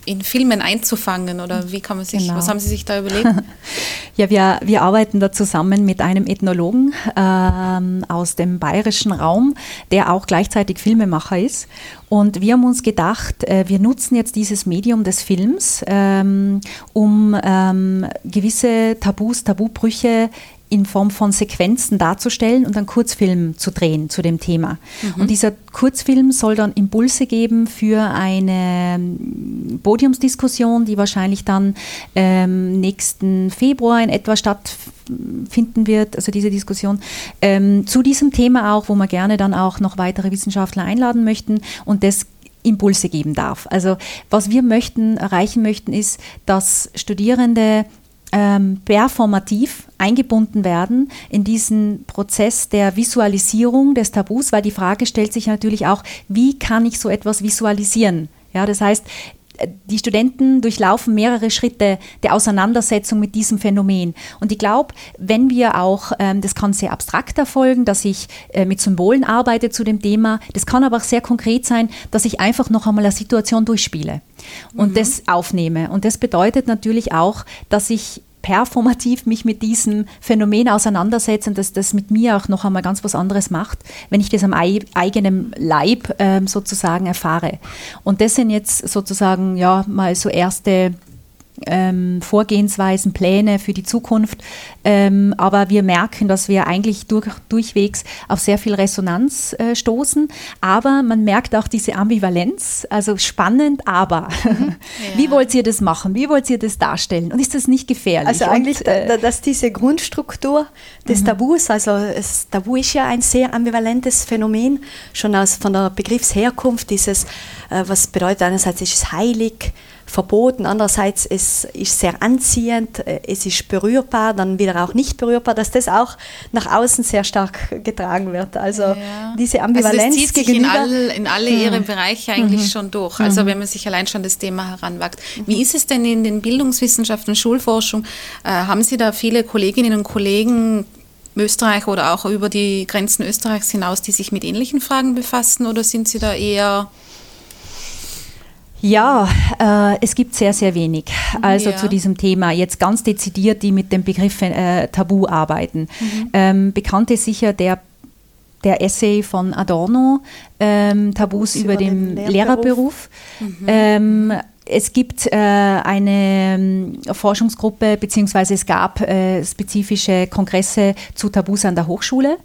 in Filmen einzufangen oder wie kann man sich, genau. was haben Sie sich da überlegt? <laughs> ja, wir, wir arbeiten da zusammen mit einem Ethnologen ähm, aus dem bayerischen Raum, der auch gleichzeitig Filmemacher ist. Und wir haben uns gedacht, äh, wir nutzen jetzt dieses Medium des Films, ähm, um ähm, gewisse Tabus, Tabubrüche in Form von Sequenzen darzustellen und einen Kurzfilm zu drehen zu dem Thema. Mhm. Und dieser Kurzfilm soll dann Impulse geben für eine ähm, Podiumsdiskussion, die wahrscheinlich dann ähm, nächsten Februar in etwa stattfinden wird, also diese Diskussion, ähm, zu diesem Thema auch, wo wir gerne dann auch noch weitere Wissenschaftler einladen möchten und das Impulse geben darf. Also was wir möchten, erreichen möchten, ist, dass Studierende ähm, performativ eingebunden werden in diesen Prozess der Visualisierung des Tabus, weil die Frage stellt sich natürlich auch, wie kann ich so etwas visualisieren? Ja, das heißt, die Studenten durchlaufen mehrere Schritte der Auseinandersetzung mit diesem Phänomen. Und ich glaube, wenn wir auch, ähm, das kann sehr abstrakt erfolgen, dass ich äh, mit Symbolen arbeite zu dem Thema, das kann aber auch sehr konkret sein, dass ich einfach noch einmal eine Situation durchspiele und mhm. das aufnehme. Und das bedeutet natürlich auch, dass ich performativ mich mit diesem Phänomen auseinandersetze und dass das mit mir auch noch einmal ganz was anderes macht, wenn ich das am eigenen Leib ähm, sozusagen erfahre. Und das sind jetzt sozusagen ja mal so erste ähm, Vorgehensweisen, Pläne für die Zukunft. Ähm, aber wir merken, dass wir eigentlich durch, durchwegs auf sehr viel Resonanz äh, stoßen. Aber man merkt auch diese Ambivalenz, also spannend, aber. Mhm. <laughs> Ja. Wie wollt ihr das machen? Wie wollt ihr das darstellen? Und ist das nicht gefährlich? Also eigentlich, Und, äh, dass diese Grundstruktur des mhm. Tabus, also das Tabu ist ja ein sehr ambivalentes Phänomen, schon aus von der Begriffsherkunft, dieses, äh, was bedeutet einerseits ist es heilig, verboten. Andererseits es ist sehr anziehend, äh, es ist berührbar, dann wieder auch nicht berührbar, dass das auch nach außen sehr stark getragen wird. Also ja. diese Ambivalenz also das zieht sich in, all, in alle mhm. ihre Bereiche eigentlich mhm. schon durch. Also mhm. wenn man sich allein schon das Thema heranwagt. Wie mhm. ist es denn in den Bildungswissenschaften, Schulforschung? Äh, haben Sie da viele Kolleginnen und Kollegen, Österreich oder auch über die Grenzen Österreichs hinaus, die sich mit ähnlichen Fragen befassen oder sind Sie da eher ja, äh, es gibt sehr, sehr wenig. Also ja. zu diesem Thema. Jetzt ganz dezidiert, die mit dem Begriff äh, Tabu arbeiten. Mhm. Ähm, bekannt ist sicher der der Essay von Adorno, ähm, Tabus über, über, den, den Lehrerberuf. Lehrerberuf. Mhm. Ähm, es gibt äh, eine ähm, Forschungsgruppe, beziehungsweise es gab äh, spezifische Kongresse zu Tabus an der Hochschule.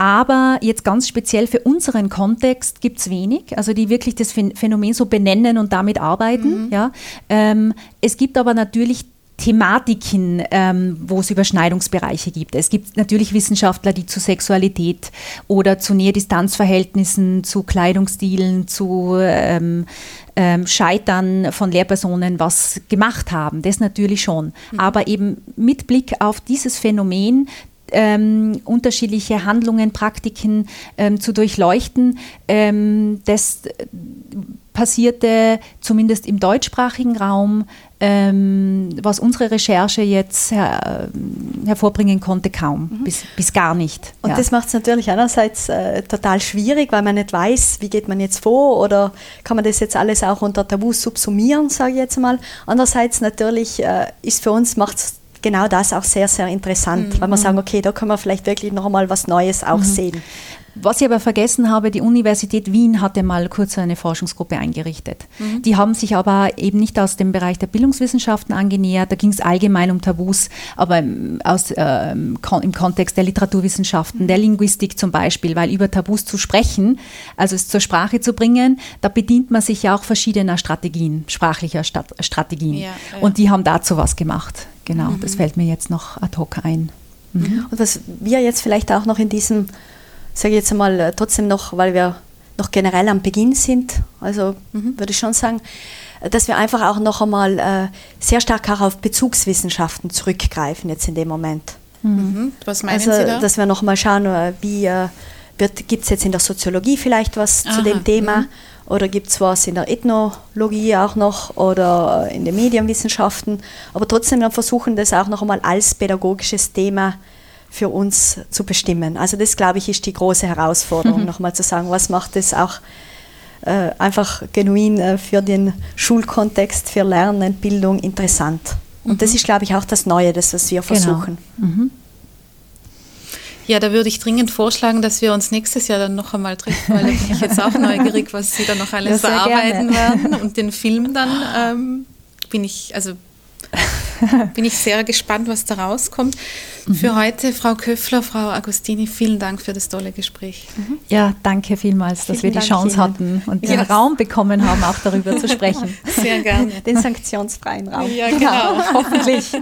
Aber jetzt ganz speziell für unseren Kontext gibt es wenig, also die wirklich das Phänomen so benennen und damit arbeiten. Mhm. Ja. Ähm, es gibt aber natürlich Thematiken, ähm, wo es Überschneidungsbereiche gibt. Es gibt natürlich Wissenschaftler, die zu Sexualität oder zu Nähe-Distanz-Verhältnissen, zu Kleidungsstilen, zu ähm, ähm, Scheitern von Lehrpersonen was gemacht haben. Das natürlich schon. Mhm. Aber eben mit Blick auf dieses Phänomen ähm, unterschiedliche Handlungen, Praktiken ähm, zu durchleuchten. Ähm, das passierte zumindest im deutschsprachigen Raum, ähm, was unsere Recherche jetzt her, äh, hervorbringen konnte, kaum, mhm. bis, bis gar nicht. Und ja. das macht es natürlich einerseits äh, total schwierig, weil man nicht weiß, wie geht man jetzt vor oder kann man das jetzt alles auch unter Tabus subsumieren, sage ich jetzt mal. Andererseits natürlich äh, ist für uns, macht es genau das auch sehr, sehr interessant, mhm. weil wir sagen, okay, da können wir vielleicht wirklich noch einmal was Neues auch mhm. sehen. Was ich aber vergessen habe, die Universität Wien hatte mal kurz eine Forschungsgruppe eingerichtet. Mhm. Die haben sich aber eben nicht aus dem Bereich der Bildungswissenschaften angenähert, da ging es allgemein um Tabus, aber aus, äh, im Kontext der Literaturwissenschaften, der Linguistik zum Beispiel, weil über Tabus zu sprechen, also es zur Sprache zu bringen, da bedient man sich ja auch verschiedener Strategien, sprachlicher Stat Strategien. Ja, ja. Und die haben dazu was gemacht. Genau, mhm. das fällt mir jetzt noch ad hoc ein. Mhm. Und was wir jetzt vielleicht auch noch in diesem sage ich jetzt einmal, äh, trotzdem noch, weil wir noch generell am Beginn sind, also mhm. würde ich schon sagen, äh, dass wir einfach auch noch einmal äh, sehr stark auch auf Bezugswissenschaften zurückgreifen jetzt in dem Moment. Mhm. Was meinen also, Sie da? Dass wir noch mal schauen, wie äh, gibt es jetzt in der Soziologie vielleicht was Aha. zu dem Thema mhm. Oder gibt es was in der Ethnologie auch noch oder in den Medienwissenschaften, aber trotzdem dann versuchen, das auch noch einmal als pädagogisches Thema für uns zu bestimmen. Also das, glaube ich, ist die große Herausforderung, mhm. nochmal zu sagen, was macht es auch äh, einfach genuin äh, für den Schulkontext, für Lernen, Bildung interessant. Und mhm. das ist, glaube ich, auch das Neue, das, was wir genau. versuchen. Genau. Mhm. Ja, da würde ich dringend vorschlagen, dass wir uns nächstes Jahr dann noch einmal treffen, weil da bin ich jetzt auch neugierig, was Sie da noch alles bearbeiten gerne. werden. Und den Film dann ähm, bin ich, also bin ich sehr gespannt, was da rauskommt. Mhm. Für heute, Frau Köffler, Frau Agostini, vielen Dank für das tolle Gespräch. Mhm. Ja, danke vielmals, dass vielen wir die Dank Chance Ihnen. hatten und den ja. Raum bekommen haben, auch darüber zu sprechen. <laughs> Sehr gerne. Den sanktionsfreien Raum. Ja, genau, <laughs> hoffentlich. <laughs>